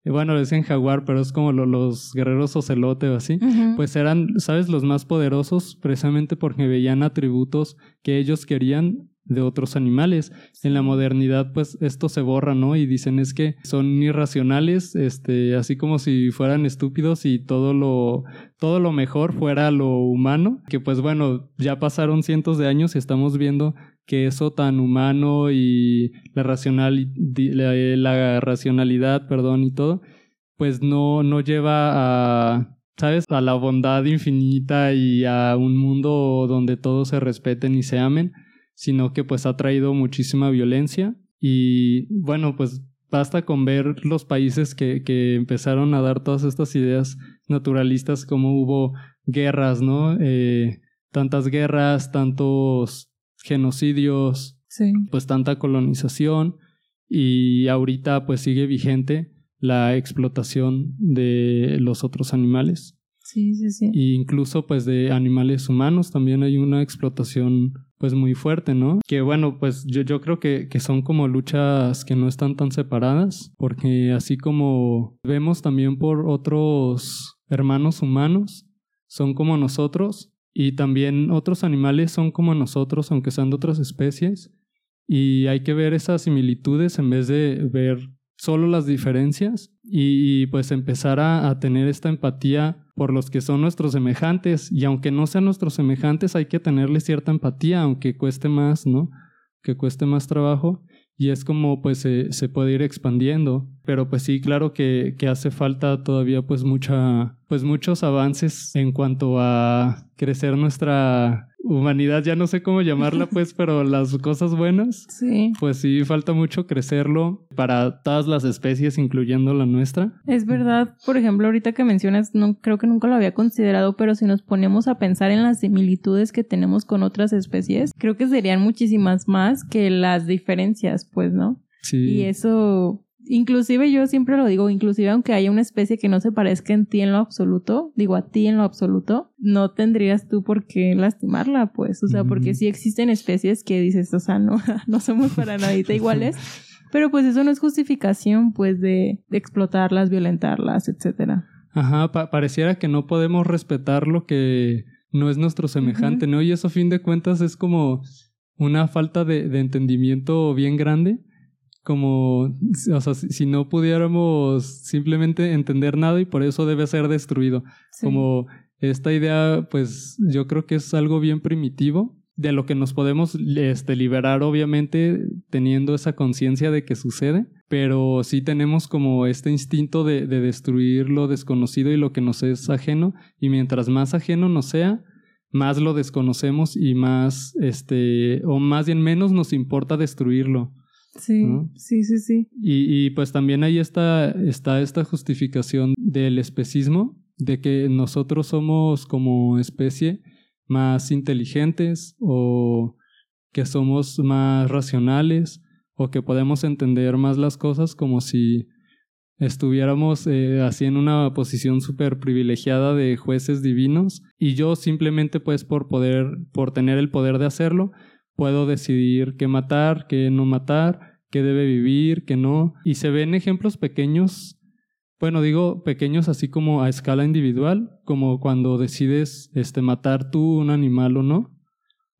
bueno, dicen jaguar, pero es como los guerreros ocelote o así, pues eran, ¿sabes? Los más poderosos precisamente porque veían atributos que ellos querían de otros animales. En la modernidad, pues esto se borra, ¿no? Y dicen es que son irracionales, este, así como si fueran estúpidos y todo lo, todo lo mejor fuera lo humano, que pues bueno, ya pasaron cientos de años y estamos viendo que eso tan humano y la, racional, la, racionalidad, perdón, y todo, pues no, no lleva a, ¿sabes? A la bondad infinita y a un mundo donde todos se respeten y se amen, sino que pues ha traído muchísima violencia y bueno, pues basta con ver los países que, que empezaron a dar todas estas ideas naturalistas como hubo guerras, ¿no? Eh, tantas guerras, tantos genocidios, pues tanta colonización y ahorita pues sigue vigente la explotación de los otros animales. Sí, sí, sí. E incluso pues de animales humanos también hay una explotación pues muy fuerte, ¿no? Que bueno, pues yo, yo creo que, que son como luchas que no están tan separadas, porque así como vemos también por otros hermanos humanos, son como nosotros, y también otros animales son como nosotros, aunque sean de otras especies, y hay que ver esas similitudes en vez de ver solo las diferencias y, pues empezar a, tener esta empatía por los que son nuestros semejantes y aunque no sean nuestros semejantes hay que tenerle cierta empatía aunque cueste más, ¿no? Que cueste más trabajo y es como pues se puede ir expandiendo pero pues sí claro que, que hace falta todavía pues mucha pues muchos avances en cuanto a crecer nuestra humanidad, ya no sé cómo llamarla, pues, pero las cosas buenas. Sí. Pues sí, falta mucho crecerlo para todas las especies, incluyendo la nuestra. Es verdad, por ejemplo, ahorita que mencionas, no creo que nunca lo había considerado, pero si nos ponemos a pensar en las similitudes que tenemos con otras especies, creo que serían muchísimas más que las diferencias, pues, ¿no? Sí. Y eso inclusive yo siempre lo digo, inclusive aunque haya una especie que no se parezca en ti en lo absoluto, digo a ti en lo absoluto, no tendrías tú por qué lastimarla, pues, o sea, porque sí existen especies que dices, o sea, no, no somos para nadita iguales, pero pues eso no es justificación, pues, de, de explotarlas, violentarlas, etcétera. Ajá, pa pareciera que no podemos respetar lo que no es nuestro semejante, uh -huh. ¿no? Y eso a fin de cuentas es como una falta de, de entendimiento bien grande como, o sea, si no pudiéramos simplemente entender nada y por eso debe ser destruido. Sí. Como esta idea, pues yo creo que es algo bien primitivo, de lo que nos podemos este, liberar, obviamente, teniendo esa conciencia de que sucede, pero sí tenemos como este instinto de, de destruir lo desconocido y lo que nos es ajeno, y mientras más ajeno nos sea, más lo desconocemos y más, este, o más bien menos nos importa destruirlo. Sí, ¿no? sí, sí, sí. Y, y, pues también ahí está, está esta justificación del especismo, de que nosotros somos como especie más inteligentes o que somos más racionales o que podemos entender más las cosas como si estuviéramos eh, así en una posición súper privilegiada de jueces divinos y yo simplemente pues por poder, por tener el poder de hacerlo, puedo decidir qué matar, qué no matar, qué debe vivir, qué no. Y se ven ejemplos pequeños, bueno, digo pequeños así como a escala individual, como cuando decides este, matar tú un animal o no.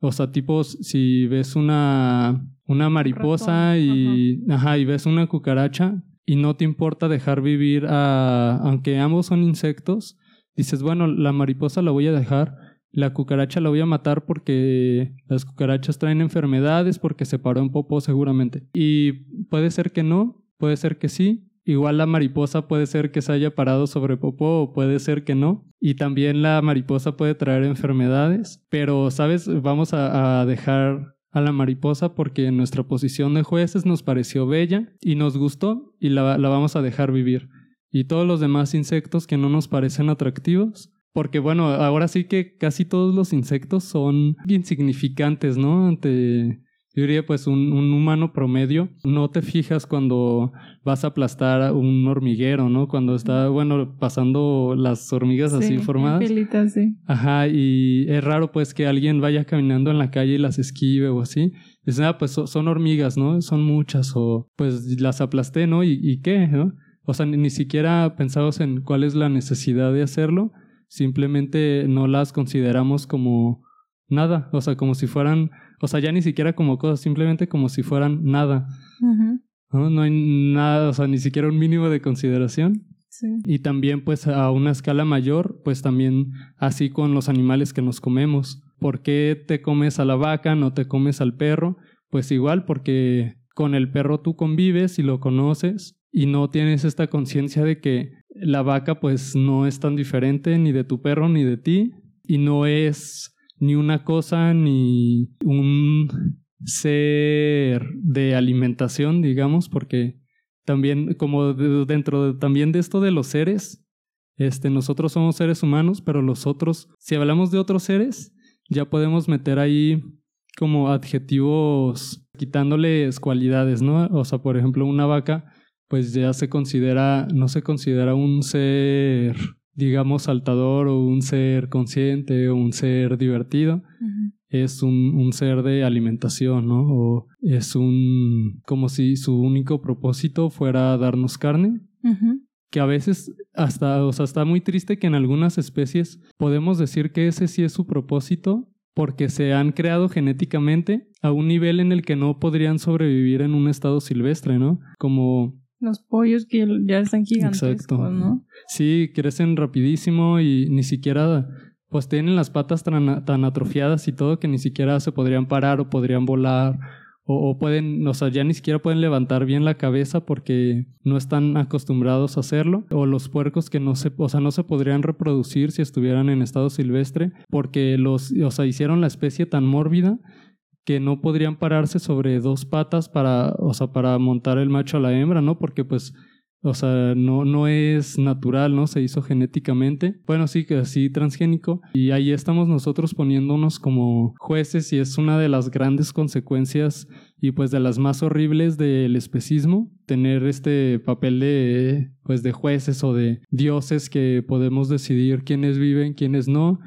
O sea, tipo, si ves una, una mariposa y, ajá. ajá, y ves una cucaracha y no te importa dejar vivir a, aunque ambos son insectos, dices, bueno, la mariposa la voy a dejar la cucaracha la voy a matar porque las cucarachas traen enfermedades, porque se paró en popó seguramente. Y puede ser que no, puede ser que sí. Igual la mariposa puede ser que se haya parado sobre popó o puede ser que no. Y también la mariposa puede traer enfermedades. Pero, ¿sabes? Vamos a, dejar a la mariposa porque en nuestra posición de jueces nos pareció bella y nos gustó y la, la vamos a dejar vivir. Y todos los demás insectos que no nos parecen atractivos, porque bueno, ahora sí que casi todos los insectos son insignificantes, ¿no? Ante, yo diría pues un, un, humano promedio, no te fijas cuando vas a aplastar un hormiguero, ¿no? Cuando está, bueno, pasando las hormigas así sí, formadas. Filitas, sí. Ajá, y es raro pues que alguien vaya caminando en la calle y las esquive o así. Dicen, ah, pues son hormigas, ¿no? Son muchas o pues las aplasté, ¿no? ¿Y, y qué? ¿no? O sea, ni, ni siquiera pensamos en cuál es la necesidad de hacerlo simplemente no las consideramos como nada, o sea, como si fueran, o sea, ya ni siquiera como cosas, simplemente como si fueran nada. Uh -huh. ¿no? no hay nada, o sea, ni siquiera un mínimo de consideración. Sí. Y también, pues, a una escala mayor, pues también así con los animales que nos comemos. ¿Por qué te comes a la vaca, no te comes al perro? Pues igual, porque con el perro tú convives y lo conoces y no tienes esta conciencia de que la vaca pues no es tan diferente ni de tu perro ni de ti y no es ni una cosa ni un ser de alimentación, digamos, porque también como dentro de, también de esto de los seres, este nosotros somos seres humanos, pero los otros, si hablamos de otros seres, ya podemos meter ahí como adjetivos quitándoles cualidades, ¿no? O sea, por ejemplo, una vaca pues ya se considera, no se considera un ser, digamos, saltador o un ser consciente o un ser divertido. Uh -huh. es un, un, ser de alimentación, ¿no? O es un... como si su único propósito fuera darnos carne. Que a veces hasta, o sea, está muy triste que en algunas especies podemos decir que ese sí es su propósito porque se han creado genéticamente a un nivel en el que no podrían sobrevivir en un estado silvestre, ¿no? Como los pollos que ya están gigantescos, Exacto. ¿no? Sí, crecen rapidísimo y ni siquiera pues tienen las patas tan, tan, atrofiadas y todo que ni siquiera se podrían parar o podrían volar o, o, pueden, o sea, ya ni siquiera pueden levantar bien la cabeza porque no están acostumbrados a hacerlo o los puercos que no se, o sea, no se podrían reproducir si estuvieran en estado silvestre porque los, o sea, hicieron la especie tan mórbida que no podrían pararse sobre dos patas para, o sea, para montar el macho a la hembra, ¿no? Porque pues o sea, no, no es natural, ¿no? Se hizo genéticamente. Bueno, sí que así transgénico. Y ahí estamos nosotros poniéndonos como jueces y es una de las grandes consecuencias y pues de las más horribles del especismo. Tener este papel de, pues de jueces o de dioses que podemos decidir quiénes viven, quiénes no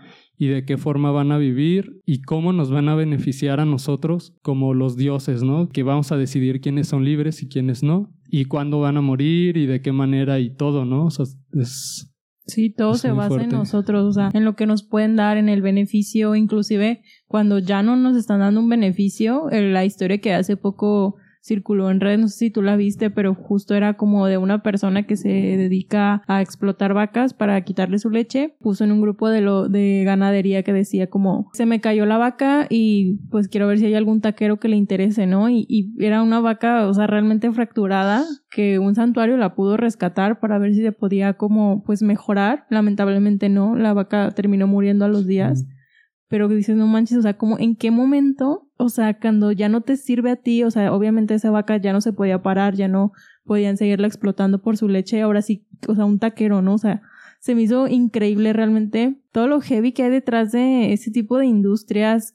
y de qué forma van a vivir y cómo nos van a beneficiar a nosotros como los dioses, ¿no? Que vamos a decidir quiénes son libres y quiénes no y cuándo van a morir y de qué manera y todo, ¿no? O sea, es... Sí, todo se basa en nosotros, o sea, en lo que nos pueden dar, en el beneficio, inclusive cuando ya no nos están dando un beneficio, la historia que hace poco circuló en redes, no sé si tú la viste, pero justo era como de una persona que se dedica a explotar vacas para quitarle su leche. Puso en un grupo de lo de ganadería que decía como se me cayó la vaca y pues quiero ver si hay algún taquero que le interese, ¿no? Y, y era una vaca, o sea, realmente fracturada que un santuario la pudo rescatar para ver si se podía como pues mejorar. Lamentablemente no, la vaca terminó muriendo a los días pero dices, no manches, o sea, como en qué momento, o sea, cuando ya no te sirve a ti, o sea, obviamente esa vaca ya no se podía parar, ya no podían seguirla explotando por su leche, ahora sí, o sea, un taquero, ¿no? O sea, se me hizo increíble realmente todo lo heavy que hay detrás de ese tipo de industrias.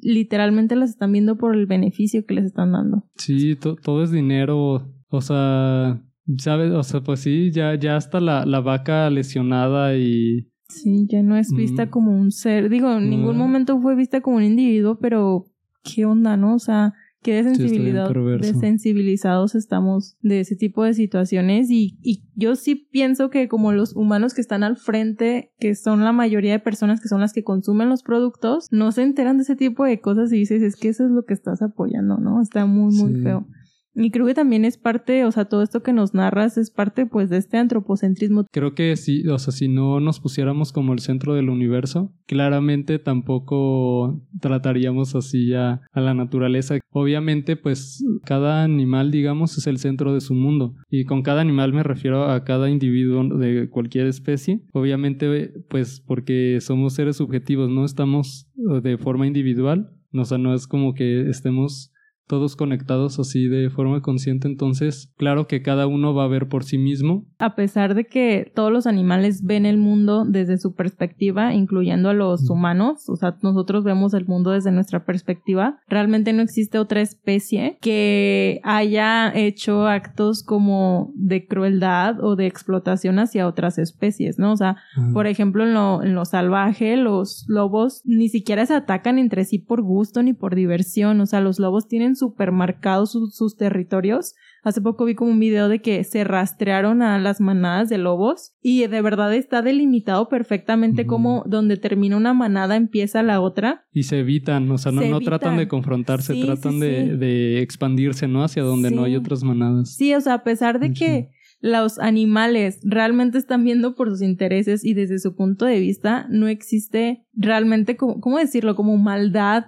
Literalmente las están viendo por el beneficio que les están dando. Sí, todo es dinero. O sea, ¿sabes? O sea, pues sí, ya, ya hasta la, la vaca lesionada y Sí, ya no es vista como un ser. Digo, en ningún momento fue vista como un individuo, pero ¿qué onda, no? O sea, qué desensibilidad, desensibilizados estamos de ese tipo de situaciones y, y yo sí pienso que como los humanos que están al frente, que son la mayoría de personas que son las que consumen los productos, no se enteran de ese tipo de cosas y dices, es que eso es lo que estás apoyando, ¿no? Está muy, muy feo. Y creo que también es parte, o sea, todo esto que nos narras es parte pues de este antropocentrismo. Creo que sí, o sea, si no nos pusiéramos como el centro del universo, claramente tampoco trataríamos así a, a la naturaleza. Obviamente pues cada animal, digamos, es el centro de su mundo. Y con cada animal me refiero a cada individuo de cualquier especie. Obviamente pues porque somos seres subjetivos, no estamos de forma individual. O sea, no es como que estemos todos conectados así de forma consciente, entonces claro que cada uno va a ver por sí mismo. A pesar de que todos los animales ven el mundo desde su perspectiva, incluyendo a los humanos, o sea, nosotros vemos el mundo desde nuestra perspectiva, realmente no existe otra especie que haya hecho actos como de crueldad o de explotación hacia otras especies, ¿no? O sea, por ejemplo, en lo, en lo salvaje, los lobos ni siquiera se atacan entre sí por gusto ni por diversión, o sea, los lobos tienen supermercados sus, territorios. Hace poco vi como un video de que se rastrearon a las manadas de lobos y de verdad está delimitado perfectamente como donde termina una manada empieza la otra. Y se evitan, o sea, no, no tratan de confrontarse, tratan de, expandirse, ¿no? Hacia donde no hay otras manadas. Sí, o sea, a pesar de que los animales realmente están viendo por sus intereses y desde su punto de vista no existe realmente, como, ¿cómo decirlo? Como maldad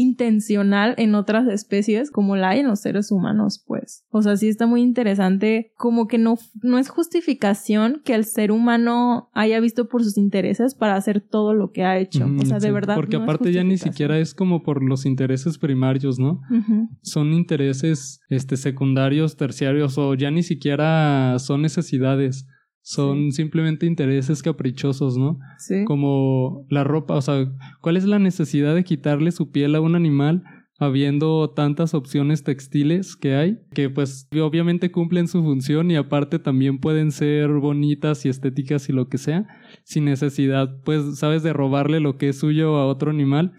intencional en otras especies como la hay en los seres humanos, pues. O sea, sí está muy interesante, como que no, no es justificación que el ser humano haya visto por sus intereses para hacer todo lo que ha hecho. o sea, de verdad. Porque aparte ya ni siquiera es como por los intereses primarios, ¿no? Son intereses este, secundarios, terciarios, o ya ni siquiera son necesidades son simplemente intereses caprichosos, ¿no? Sí. Como la ropa, o sea, ¿cuál es la necesidad de quitarle su piel a un animal habiendo tantas opciones textiles que hay, que pues obviamente cumplen su función y aparte también pueden ser bonitas y estéticas y lo que sea, sin necesidad, pues, sabes, de robarle lo que es suyo a otro animal,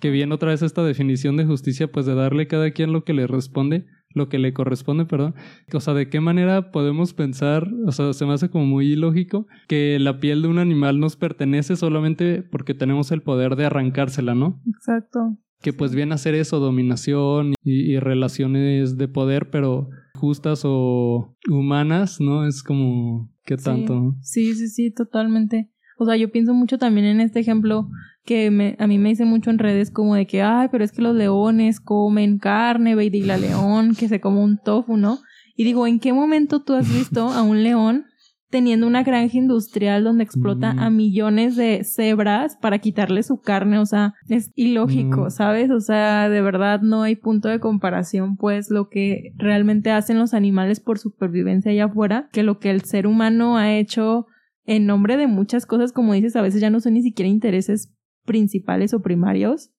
que viene otra vez esta definición de justicia, pues de darle a cada quien lo que le responde, lo que le corresponde, perdón. O sea, ¿de qué manera podemos pensar, o sea, se me hace como muy ilógico que la piel de un animal nos pertenece solamente porque tenemos el poder de arrancársela, ¿no? Exacto que pues viene a ser eso, dominación y, relaciones de poder, pero justas o humanas, ¿no? Es como, ¿qué tanto? Sí, sí, sí, totalmente. O sea, yo pienso mucho también en este ejemplo que me, a mí me dice mucho en redes como de que, ay, pero es que los leones comen carne, ve y la león, que se come un tofu, ¿no? Y digo, ¿en qué momento tú has visto a un león teniendo una granja industrial donde explota a mm. millones de cebras para quitarle su carne, o sea, es ilógico, mm. ¿sabes? O sea, de verdad no hay punto de comparación, pues lo que realmente hacen los animales por supervivencia allá afuera, que lo que el ser humano ha hecho en nombre de muchas cosas, como dices, a veces ya no son ni siquiera intereses principales o primarios,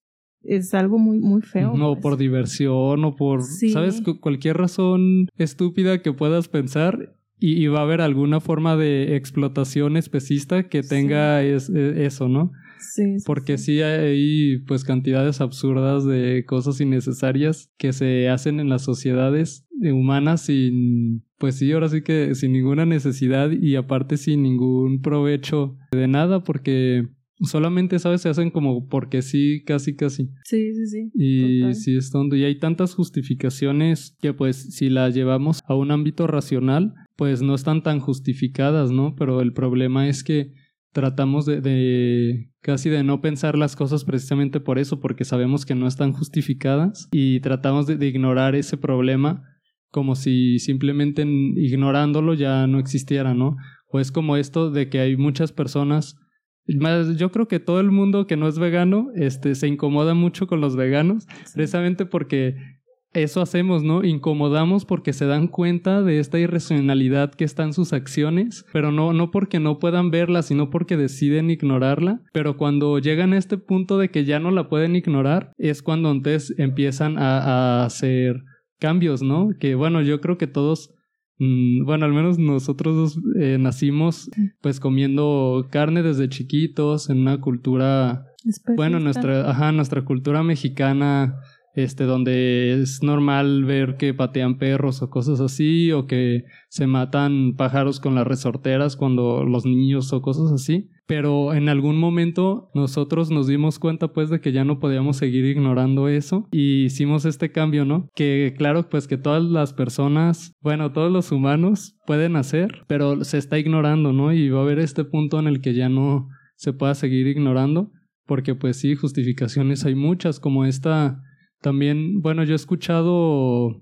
es algo muy, muy feo. No, pues. por diversión o por, ¿sabes? Cualquier razón estúpida que puedas pensar y, va a haber alguna forma de explotación especista que tenga e, eso, ¿no? Sí, Porque sí. hay pues cantidades absurdas de cosas innecesarias que se hacen en las sociedades humanas sin, pues sí, ahora sí que sin ninguna necesidad y aparte sin ningún provecho de nada porque solamente, ¿sabes? Se hacen como porque sí, casi, casi. Sí, sí, sí. Y sí es tonto. Y hay tantas justificaciones que pues si las llevamos a un ámbito racional, pues no están tan justificadas, ¿no? Pero el problema es que tratamos de, de, casi de no pensar las cosas precisamente por eso, porque sabemos que no están justificadas y tratamos de, de ignorar ese problema como si simplemente ignorándolo ya no existiera, ¿no? O es como esto de que hay muchas personas yo creo que todo el mundo que no es vegano este, se incomoda mucho con los veganos, precisamente porque eso hacemos, ¿no? Incomodamos porque se dan cuenta de esta irracionalidad que está en sus acciones, pero no, no porque no puedan verla, sino porque deciden ignorarla. Pero cuando llegan a este punto de que ya no la pueden ignorar, es cuando entonces empiezan a, hacer cambios, ¿no? Que bueno, yo creo que todos bueno, al menos nosotros eh, nacimos pues comiendo carne desde chiquitos en una cultura, bueno, nuestra, ajá, nuestra cultura mexicana este, donde es normal ver que patean perros o cosas así, o que se matan pájaros con las resorteras cuando los niños o cosas así. Pero en algún momento nosotros nos dimos cuenta pues de que ya no podíamos seguir ignorando eso y hicimos este cambio, ¿no? Que claro, pues que todas las personas, bueno, todos los humanos pueden hacer, pero se está ignorando, ¿no? Y va a haber este punto en el que ya no se pueda seguir ignorando, porque pues sí, justificaciones hay muchas, como esta también, bueno, yo he escuchado,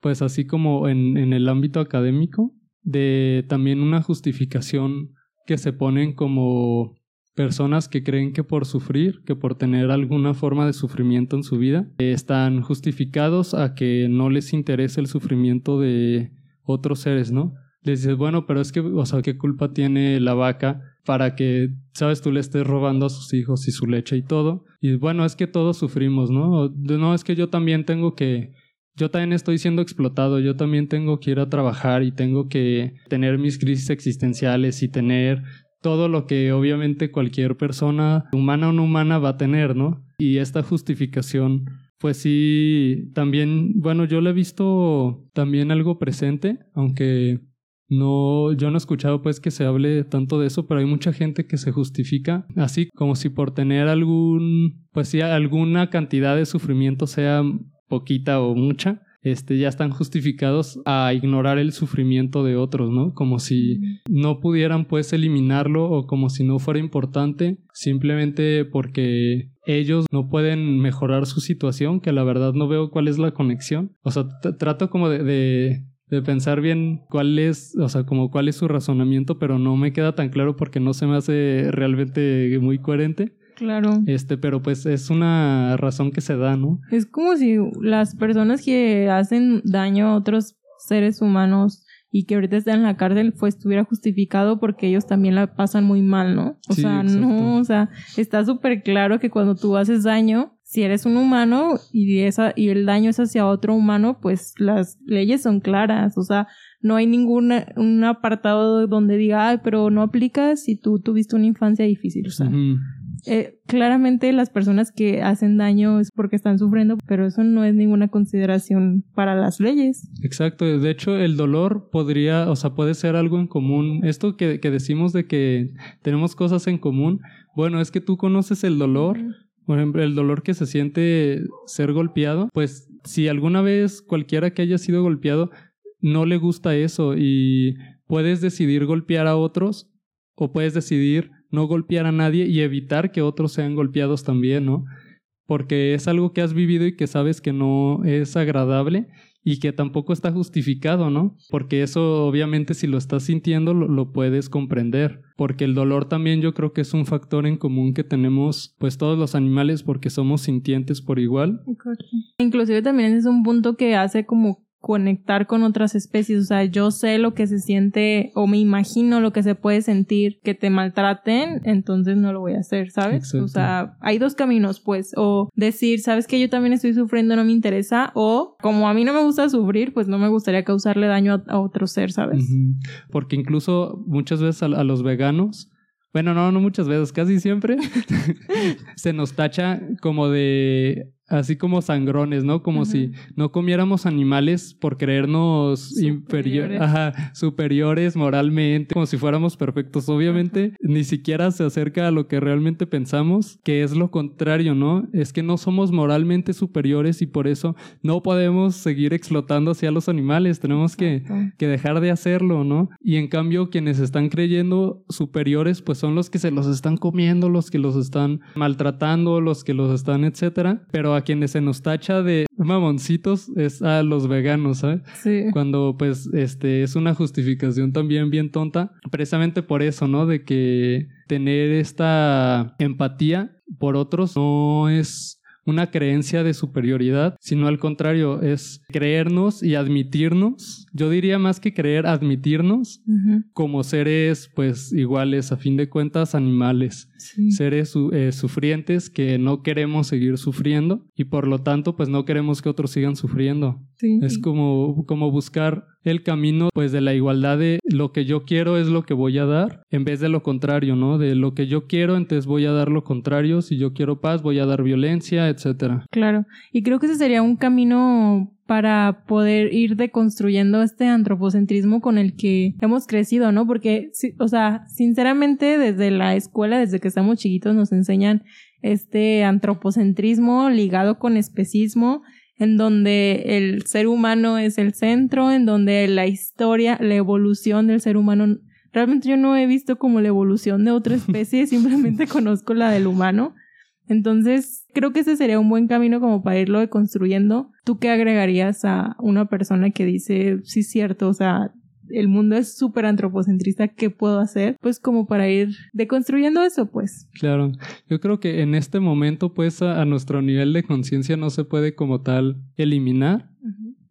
pues así como en, en el ámbito académico, de también una justificación que se ponen como personas que creen que por sufrir, que por tener alguna forma de sufrimiento en su vida, están justificados a que no les interese el sufrimiento de otros seres, ¿no? Les dices, bueno, pero es que, o sea, ¿qué culpa tiene la vaca para que, sabes, tú le estés robando a sus hijos y su leche y todo. Y bueno, es que todos sufrimos, ¿no? No, es que yo también tengo que, yo también estoy siendo explotado, yo también tengo que ir a trabajar y tengo que tener mis crisis existenciales y tener todo lo que obviamente cualquier persona, humana o no humana, va a tener, ¿no? Y esta justificación, pues sí, también, bueno, yo le he visto también algo presente, aunque no, yo no he escuchado pues que se hable tanto de eso, pero hay mucha gente que se justifica así como si por tener algún, pues sí, alguna cantidad de sufrimiento sea poquita o mucha, este, ya están justificados a ignorar el sufrimiento de otros, ¿no? Como si no pudieran pues eliminarlo o como si no fuera importante simplemente porque ellos no pueden mejorar su situación, que la verdad no veo cuál es la conexión. O sea, trato como de de pensar bien cuál es, o sea, como cuál es su razonamiento, pero no me queda tan claro porque no se me hace realmente muy coherente. Claro. Este, pero pues es una razón que se da, ¿no? Es como si las personas que hacen daño a otros seres humanos y que ahorita están en la cárcel fue estuviera justificado porque ellos también la pasan muy mal, ¿no? O sea, no, o sea, está súper claro que cuando tú haces daño, si eres un humano y, esa, y el daño es hacia otro humano, pues las leyes son claras, o sea, no hay ningún un apartado donde diga, ay, pero no aplica si tú tuviste una infancia difícil, o sea, eh, claramente las personas que hacen daño es porque están sufriendo, pero eso no es ninguna consideración para las leyes. Exacto, de hecho el dolor podría, o sea, puede ser algo en común. Esto que, que decimos de que tenemos cosas en común, bueno, es que tú conoces el dolor, por ejemplo, el dolor que se siente ser golpeado, pues si alguna vez cualquiera que haya sido golpeado no le gusta eso y puedes decidir golpear a otros o puedes decidir no golpear a nadie y evitar que otros sean golpeados también, ¿no? Porque es algo que has vivido y que sabes que no es agradable y que tampoco está justificado, ¿no? Porque eso obviamente si lo estás sintiendo lo, puedes comprender, porque el dolor también yo creo que es un factor en común que tenemos pues todos los animales porque somos sintientes por igual. Inclusive también es un punto que hace como conectar con otras especies. O sea, yo sé lo que se siente o me imagino lo que se puede sentir que te maltraten, entonces no lo voy a hacer, ¿sabes? O sea, hay dos caminos, pues, o decir, sabes que yo también estoy sufriendo, no me interesa, o como a mí no me gusta sufrir, pues no me gustaría causarle daño a, otro ser, ¿sabes? Porque incluso muchas veces a, a los veganos, bueno, no, no muchas veces, casi siempre se nos tacha como de así como sangrones, ¿no? Como si no comiéramos animales por creernos superiores. superiores moralmente, como si fuéramos perfectos. Obviamente, ni siquiera se acerca a lo que realmente pensamos, que es lo contrario, ¿no? Es que no somos moralmente superiores y por eso no podemos seguir explotando hacia los animales, tenemos que, que dejar de hacerlo, ¿no? Y en cambio, quienes están creyendo superiores, pues son los que se los están comiendo, los que los están maltratando, los que los están, etcétera. Pero a quienes se nos tacha de mamoncitos es a los veganos, ¿sabes? Sí. Cuando pues este es una justificación también bien tonta, precisamente por eso, ¿no? De que tener esta empatía por otros no es una creencia de superioridad, sino al contrario, es creernos y admitirnos. Yo diría más que creer, admitirnos como seres, pues iguales, a fin de cuentas, animales, seres eh, sufrientes que no queremos seguir sufriendo y por lo tanto, pues no queremos que otros sigan sufriendo. Es como, como buscar el camino pues de la igualdad de lo que yo quiero es lo que voy a dar en vez de lo contrario, ¿no? De lo que yo quiero, entonces voy a dar lo contrario, si yo quiero paz, voy a dar violencia, etcétera. Claro, y creo que ese sería un camino para poder ir deconstruyendo este antropocentrismo con el que hemos crecido, ¿no? Porque, o sea, sinceramente desde la escuela, desde que estamos chiquitos, nos enseñan este antropocentrismo ligado con especismo en donde el ser humano es el centro, en donde la historia, la evolución del ser humano, realmente yo no he visto como la evolución de otra especie, simplemente conozco la del humano. Entonces, creo que ese sería un buen camino como para irlo deconstruyendo. ¿Tú qué agregarías a una persona que dice, sí, cierto, o sea, el mundo es súper antropocentrista, ¿qué puedo hacer? Pues como para ir deconstruyendo eso, pues. Claro, yo creo que en este momento, pues a, nuestro nivel de conciencia no se puede como tal eliminar,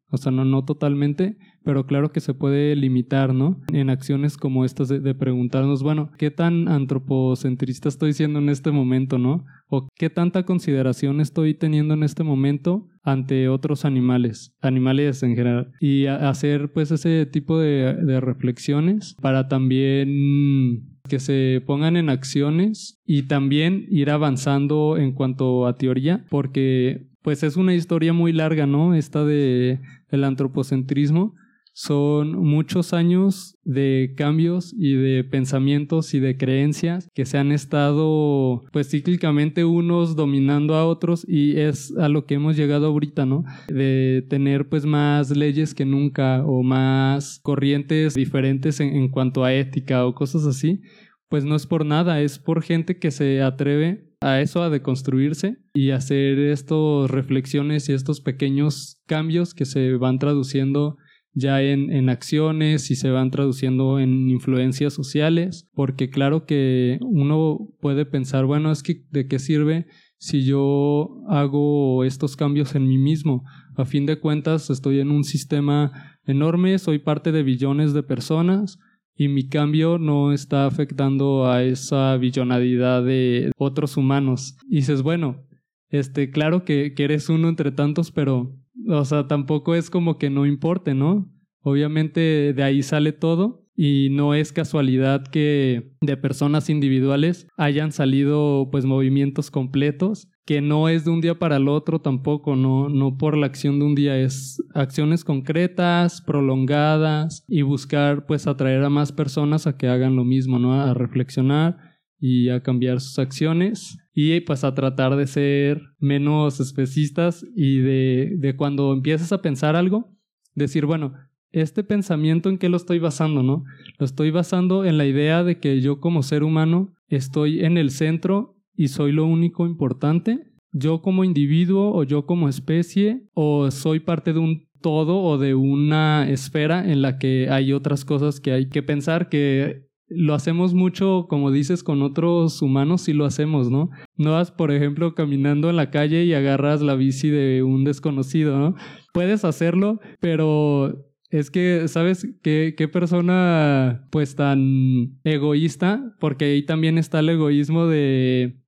o sea, no, no totalmente, pero claro que se puede limitar, ¿no? En acciones como estas de, preguntarnos, bueno, ¿qué tan antropocentrista estoy siendo en este momento, ¿no? O qué tanta consideración estoy teniendo en este momento ante otros animales, animales en general. Y hacer pues ese tipo de, de reflexiones para también que se pongan en acciones y también ir avanzando en cuanto a teoría, porque pues es una historia muy larga, ¿no? Esta de el antropocentrismo, son muchos años de cambios y de pensamientos y de creencias que se han estado pues cíclicamente unos dominando a otros y es a lo que hemos llegado ahorita, ¿no? De tener pues más leyes que nunca o más corrientes diferentes en, en cuanto a ética o cosas así, pues no es por nada, es por gente que se atreve a eso, a deconstruirse y hacer estas reflexiones y estos pequeños cambios que se van traduciendo ya en, en, acciones y se van traduciendo en influencias sociales, porque claro que uno puede pensar, bueno, es que de qué sirve si yo hago estos cambios en mí mismo. A fin de cuentas, estoy en un sistema enorme, soy parte de billones de personas y mi cambio no está afectando a esa billonalidad de otros humanos. Y dices, bueno, este, claro que, que eres uno entre tantos, pero, o sea, tampoco es como que no importe, ¿no? Obviamente de ahí sale todo y no es casualidad que de personas individuales hayan salido pues movimientos completos que no es de un día para el otro tampoco, no, no por la acción de un día, es acciones concretas, prolongadas y buscar pues atraer a más personas a que hagan lo mismo, ¿no? A reflexionar y a cambiar sus acciones y pues a tratar de ser menos especistas y de, de cuando empiezas a pensar algo, decir, bueno, este pensamiento en qué lo estoy basando, ¿no? Lo estoy basando en la idea de que yo como ser humano estoy en el centro y soy lo único importante. Yo como individuo o yo como especie o soy parte de un todo o de una esfera en la que hay otras cosas que hay que pensar que lo hacemos mucho, como dices, con otros humanos, sí lo hacemos, ¿no? No vas, por ejemplo, caminando en la calle y agarras la bici de un desconocido, ¿no? Puedes hacerlo, pero es que, ¿sabes qué, qué persona pues tan egoísta? Porque ahí también está el egoísmo de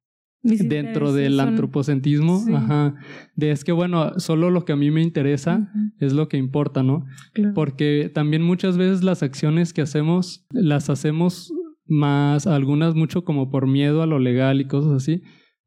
dentro del antropocentrismo, ajá, de es que bueno, solo lo que a mí me interesa es lo que importa, ¿no? Porque también muchas veces las acciones que hacemos las hacemos más algunas mucho como por miedo a lo legal y cosas así,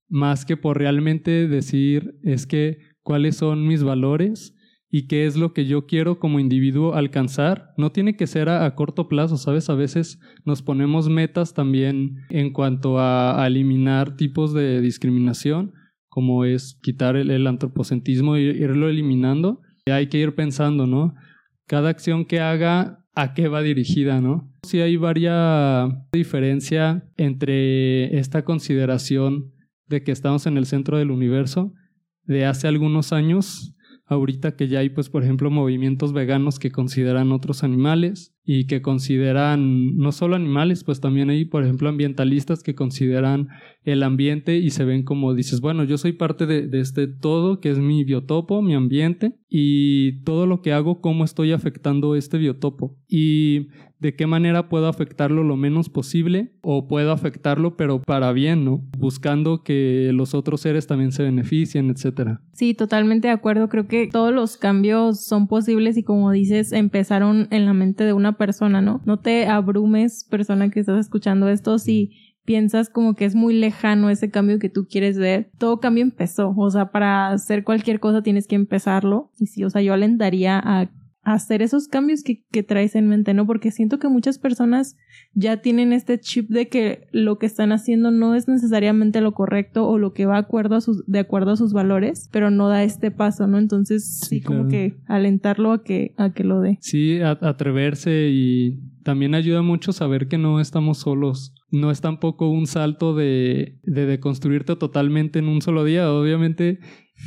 más que por realmente decir es que cuáles son mis valores y qué es lo que yo quiero como individuo alcanzar. No tiene que ser a, corto plazo, ¿sabes? A veces nos ponemos metas también en cuanto a, eliminar tipos de discriminación, como es quitar el, antropocentrismo e irlo eliminando. Hay que ir pensando, ¿no? Cada acción que haga, ¿a qué va dirigida, no? Sí hay varias diferencia entre esta consideración de que estamos en el centro del universo de hace algunos años ahorita que ya hay, pues, por ejemplo, movimientos veganos que consideran otros animales y que consideran no solo animales, pues también hay, por ejemplo, ambientalistas que consideran el ambiente y se ven como dices, bueno, yo soy parte de, de este todo que es mi biotopo, mi ambiente y todo lo que hago, cómo estoy afectando este biotopo. Y de qué manera puedo afectarlo lo menos posible o puedo afectarlo pero para bien, ¿no? Buscando que los otros seres también se beneficien, etcétera. Sí, totalmente de acuerdo. Creo que todos los cambios son posibles y como dices, empezaron en la mente de una persona, ¿no? No te abrumes, persona que estás escuchando esto, si piensas como que es muy lejano ese cambio que tú quieres ver, todo cambio empezó. O sea, para hacer cualquier cosa tienes que empezarlo. Y sí, o sea, yo alentaría a hacer esos cambios que, que, traes en mente, ¿no? Porque siento que muchas personas ya tienen este chip de que lo que están haciendo no es necesariamente lo correcto o lo que va de acuerdo a sus, de acuerdo a sus valores, pero no da este paso, ¿no? Entonces sí, como que alentarlo a que, a que lo dé. Sí, atreverse y también ayuda mucho saber que no estamos solos. No es tampoco un salto de, de deconstruirte totalmente en un solo día. Obviamente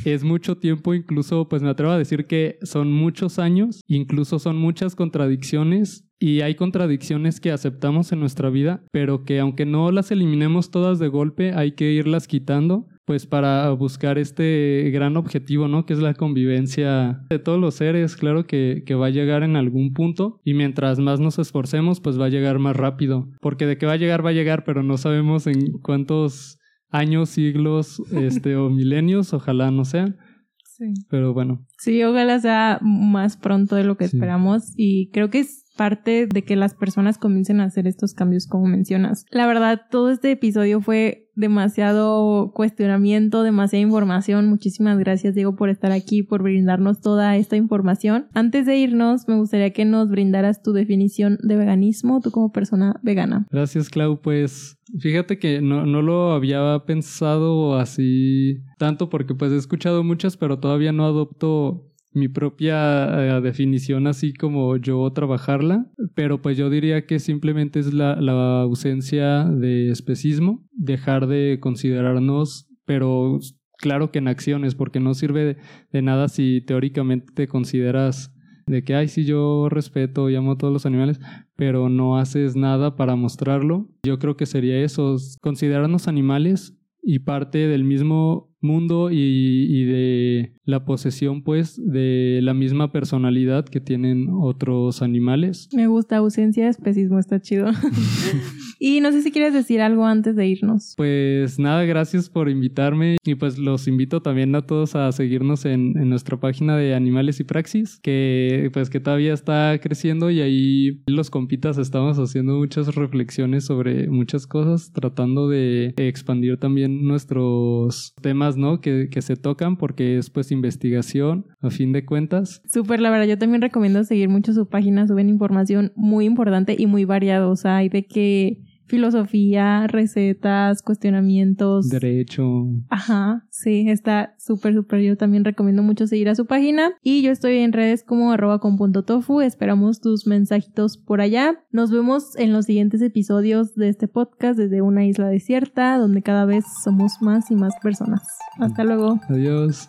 es mucho tiempo, incluso pues me atrevo a decir que son muchos años, incluso son muchas contradicciones y hay contradicciones que aceptamos en nuestra vida, pero que aunque no las eliminemos todas de golpe, hay que irlas quitando pues para buscar este gran objetivo, ¿no? Que es la convivencia de todos los seres, claro que, que, va a llegar en algún punto y mientras más nos esforcemos, pues va a llegar más rápido, porque de que va a llegar, va a llegar, pero no sabemos en cuántos años, siglos, este, o milenios, ojalá no sean. Sí. Pero bueno. Sí, ojalá sea más pronto de lo que esperamos y creo que es parte de que las personas comiencen a hacer estos cambios como mencionas. La verdad, todo este episodio fue demasiado cuestionamiento, demasiada información. Muchísimas gracias, Diego, por estar aquí, por brindarnos toda esta información. Antes de irnos, me gustaría que nos brindaras tu definición de veganismo, tú como persona vegana. Gracias, Clau. Pues fíjate que no, no lo había pensado así tanto porque pues he escuchado muchas, pero todavía no adopto mi propia eh, definición así como yo trabajarla, pero pues yo diría que simplemente es la, ausencia de especismo, dejar de considerarnos, pero claro que en acciones, porque no sirve de, nada si teóricamente te consideras de que, ay, sí, yo respeto y amo a todos los animales, pero no haces nada para mostrarlo. Yo creo que sería eso, considerarnos animales y parte del mismo mundo y, de la posesión pues de la misma personalidad que tienen otros animales. Me gusta ausencia de especismo, está chido. Y no sé si quieres decir algo antes de irnos. Pues nada, gracias por invitarme y pues los invito también a todos a seguirnos en, en nuestra página de Animales y Praxis, que pues que todavía está creciendo y ahí los compitas estamos haciendo muchas reflexiones sobre muchas cosas, tratando de expandir también nuestros temas, ¿no? Que, que se tocan porque es pues investigación a fin de cuentas. Súper, la verdad, yo también recomiendo seguir mucho su página, suben información muy importante y muy variada, o sea, hay de que filosofía, recetas, cuestionamientos. Derecho. Ajá, sí, está súper, súper. Yo también recomiendo mucho seguir a su página. Y yo estoy en redes como arroba con punto tofu. Esperamos tus mensajitos por allá. Nos vemos en los siguientes episodios de este podcast desde una isla desierta, donde cada vez somos más y más personas. Hasta luego. Adiós.